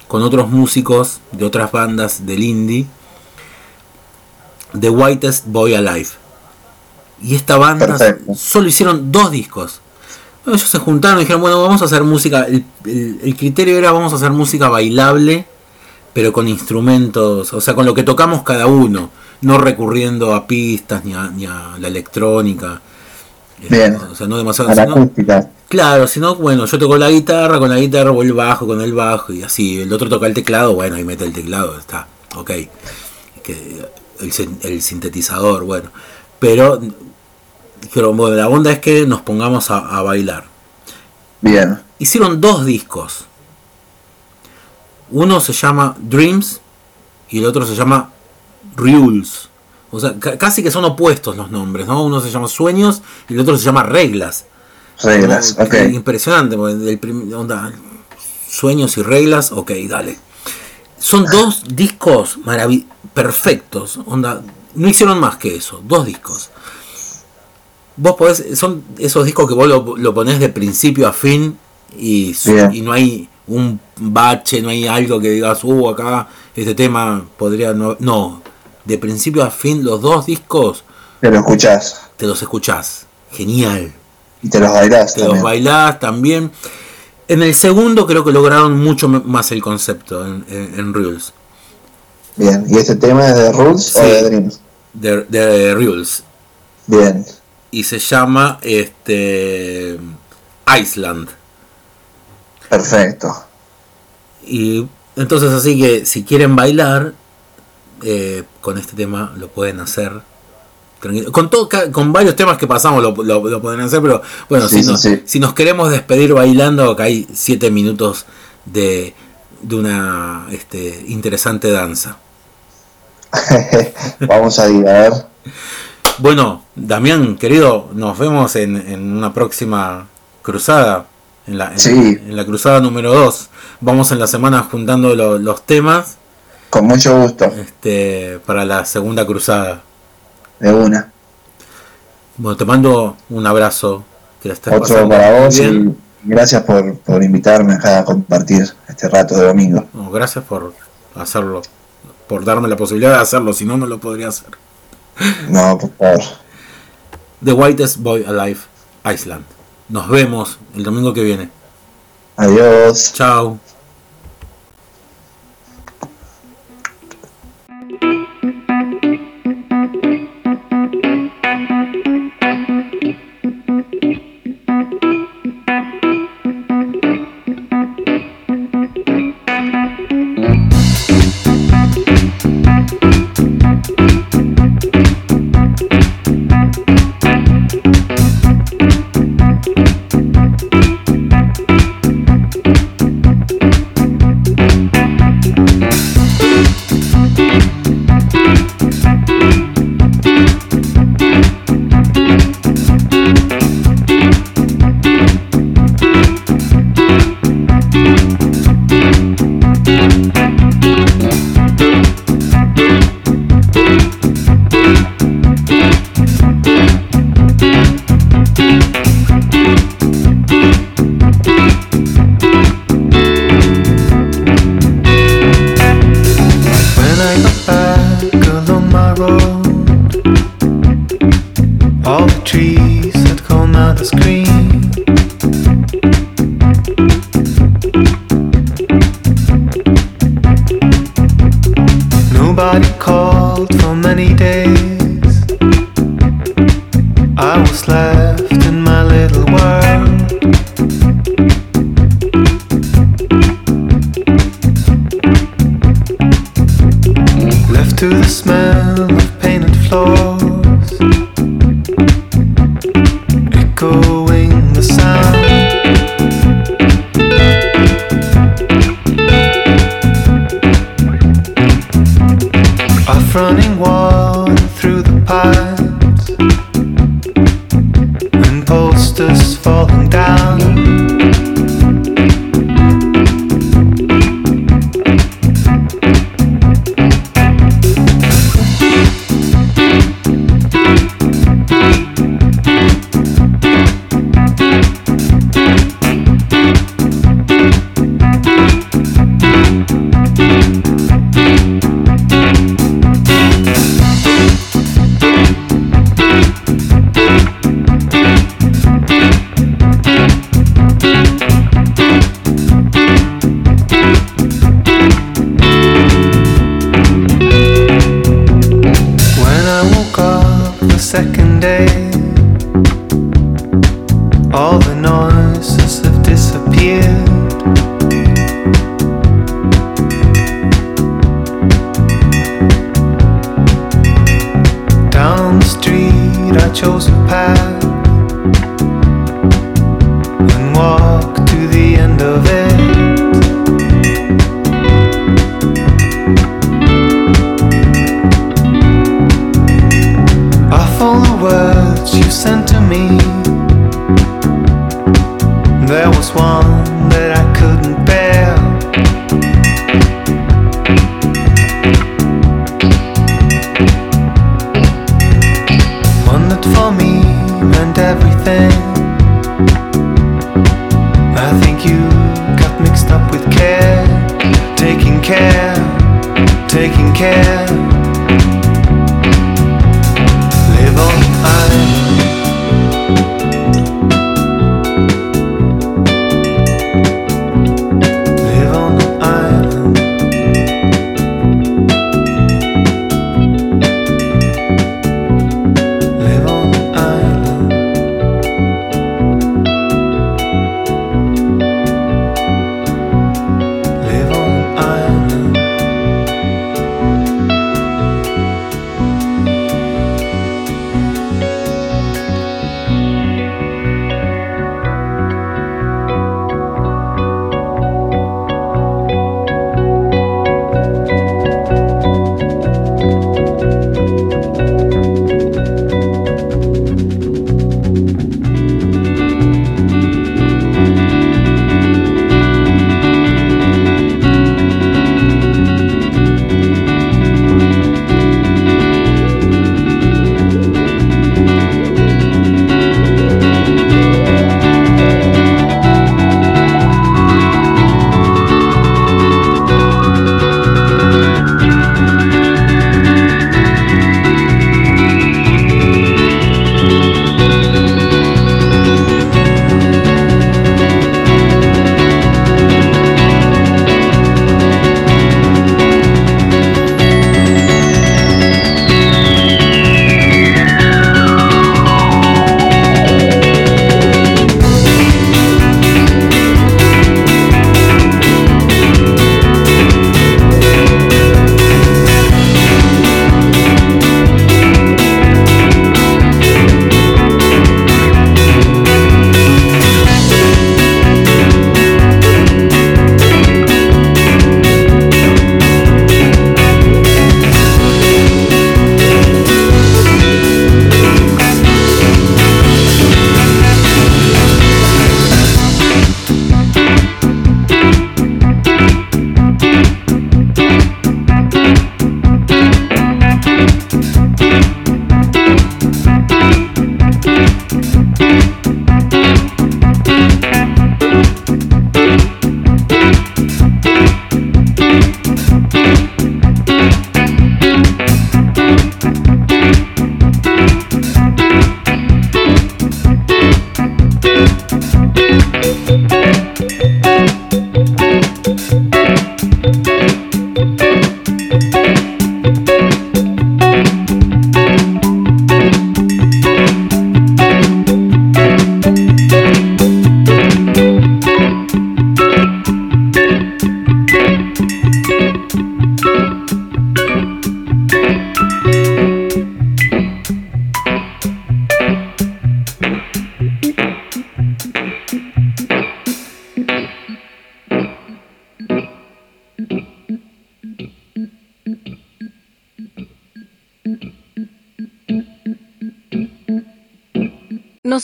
con otros músicos de otras bandas del indie The Whitest Boy Alive. Y esta banda Perfecto. solo hicieron dos discos. Bueno, ellos se juntaron y dijeron, bueno, vamos a hacer música. El, el- el criterio era vamos a hacer música bailable, pero con instrumentos, o sea, con lo que tocamos cada uno, no recurriendo a pistas ni a, ni a la electrónica. Eh, Bien. O sea, no demasiado. A la sino- acústica. Claro, si no, bueno, yo toco la guitarra, con la guitarra voy el bajo, con el bajo, y así. El otro toca el teclado, bueno, ahí mete el teclado, está, ok. Que el, sin- el sintetizador, bueno. Pero, dijeron, bueno, la onda es que nos pongamos a, a bailar. Bien. Hicieron dos discos. Uno se llama Dreams y el otro se llama Rules. O sea, ca- casi que son opuestos los nombres, ¿no? Uno se llama Sueños y el otro se llama Reglas. Reglas, No, ok. Impresionante, del onda, sueños y reglas, ok, dale. Son dos discos perfectos, onda, no hicieron más que eso, dos discos. Vos podés, son esos discos que vos lo, lo ponés de principio a fin y, y no hay un bache, no hay algo que digas, uh, acá este tema podría no. No, de principio a fin, los dos discos Te lo escuchás. te los escuchás. Genial Y te los bailás que los bailás también. En el segundo creo que lograron mucho más el concepto en, en, en Reels. Bien. ¿Y este tema es de Rules o de Dreams? De, de Reels. Bien. Y se llama este Iceland. Perfecto. Y entonces así que si quieren bailar eh, con este tema lo pueden hacer. Con, todo, con varios temas que pasamos lo, lo- lo pueden hacer, pero bueno, Sí, si, sí, nos, sí. si nos queremos despedir bailando, acá hay 7 minutos de, de una este, interesante danza. Vamos a ir, a ver. Bueno, Damián, querido, nos vemos en, en una próxima cruzada. En la, en, Sí. en la cruzada número 2. Vamos en la semana juntando lo- los temas Con mucho gusto. este, para la segunda cruzada. De una. Bueno, te mando un abrazo. Que la estés Otro para vos y. Gracias por, por invitarme acá a compartir este rato de domingo. No, gracias por hacerlo, por darme la posibilidad de hacerlo, si no, no lo podría hacer. No, por favor. The Whitest Boy Alive, Iceland. Nos vemos el domingo que viene. Adiós. Chao.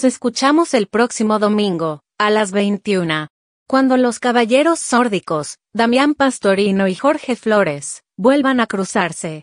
Escuchamos el próximo domingo, a las 21. Cuando los caballeros sórdicos, Damián Pastorino y Jorge Flores, vuelvan a cruzarse.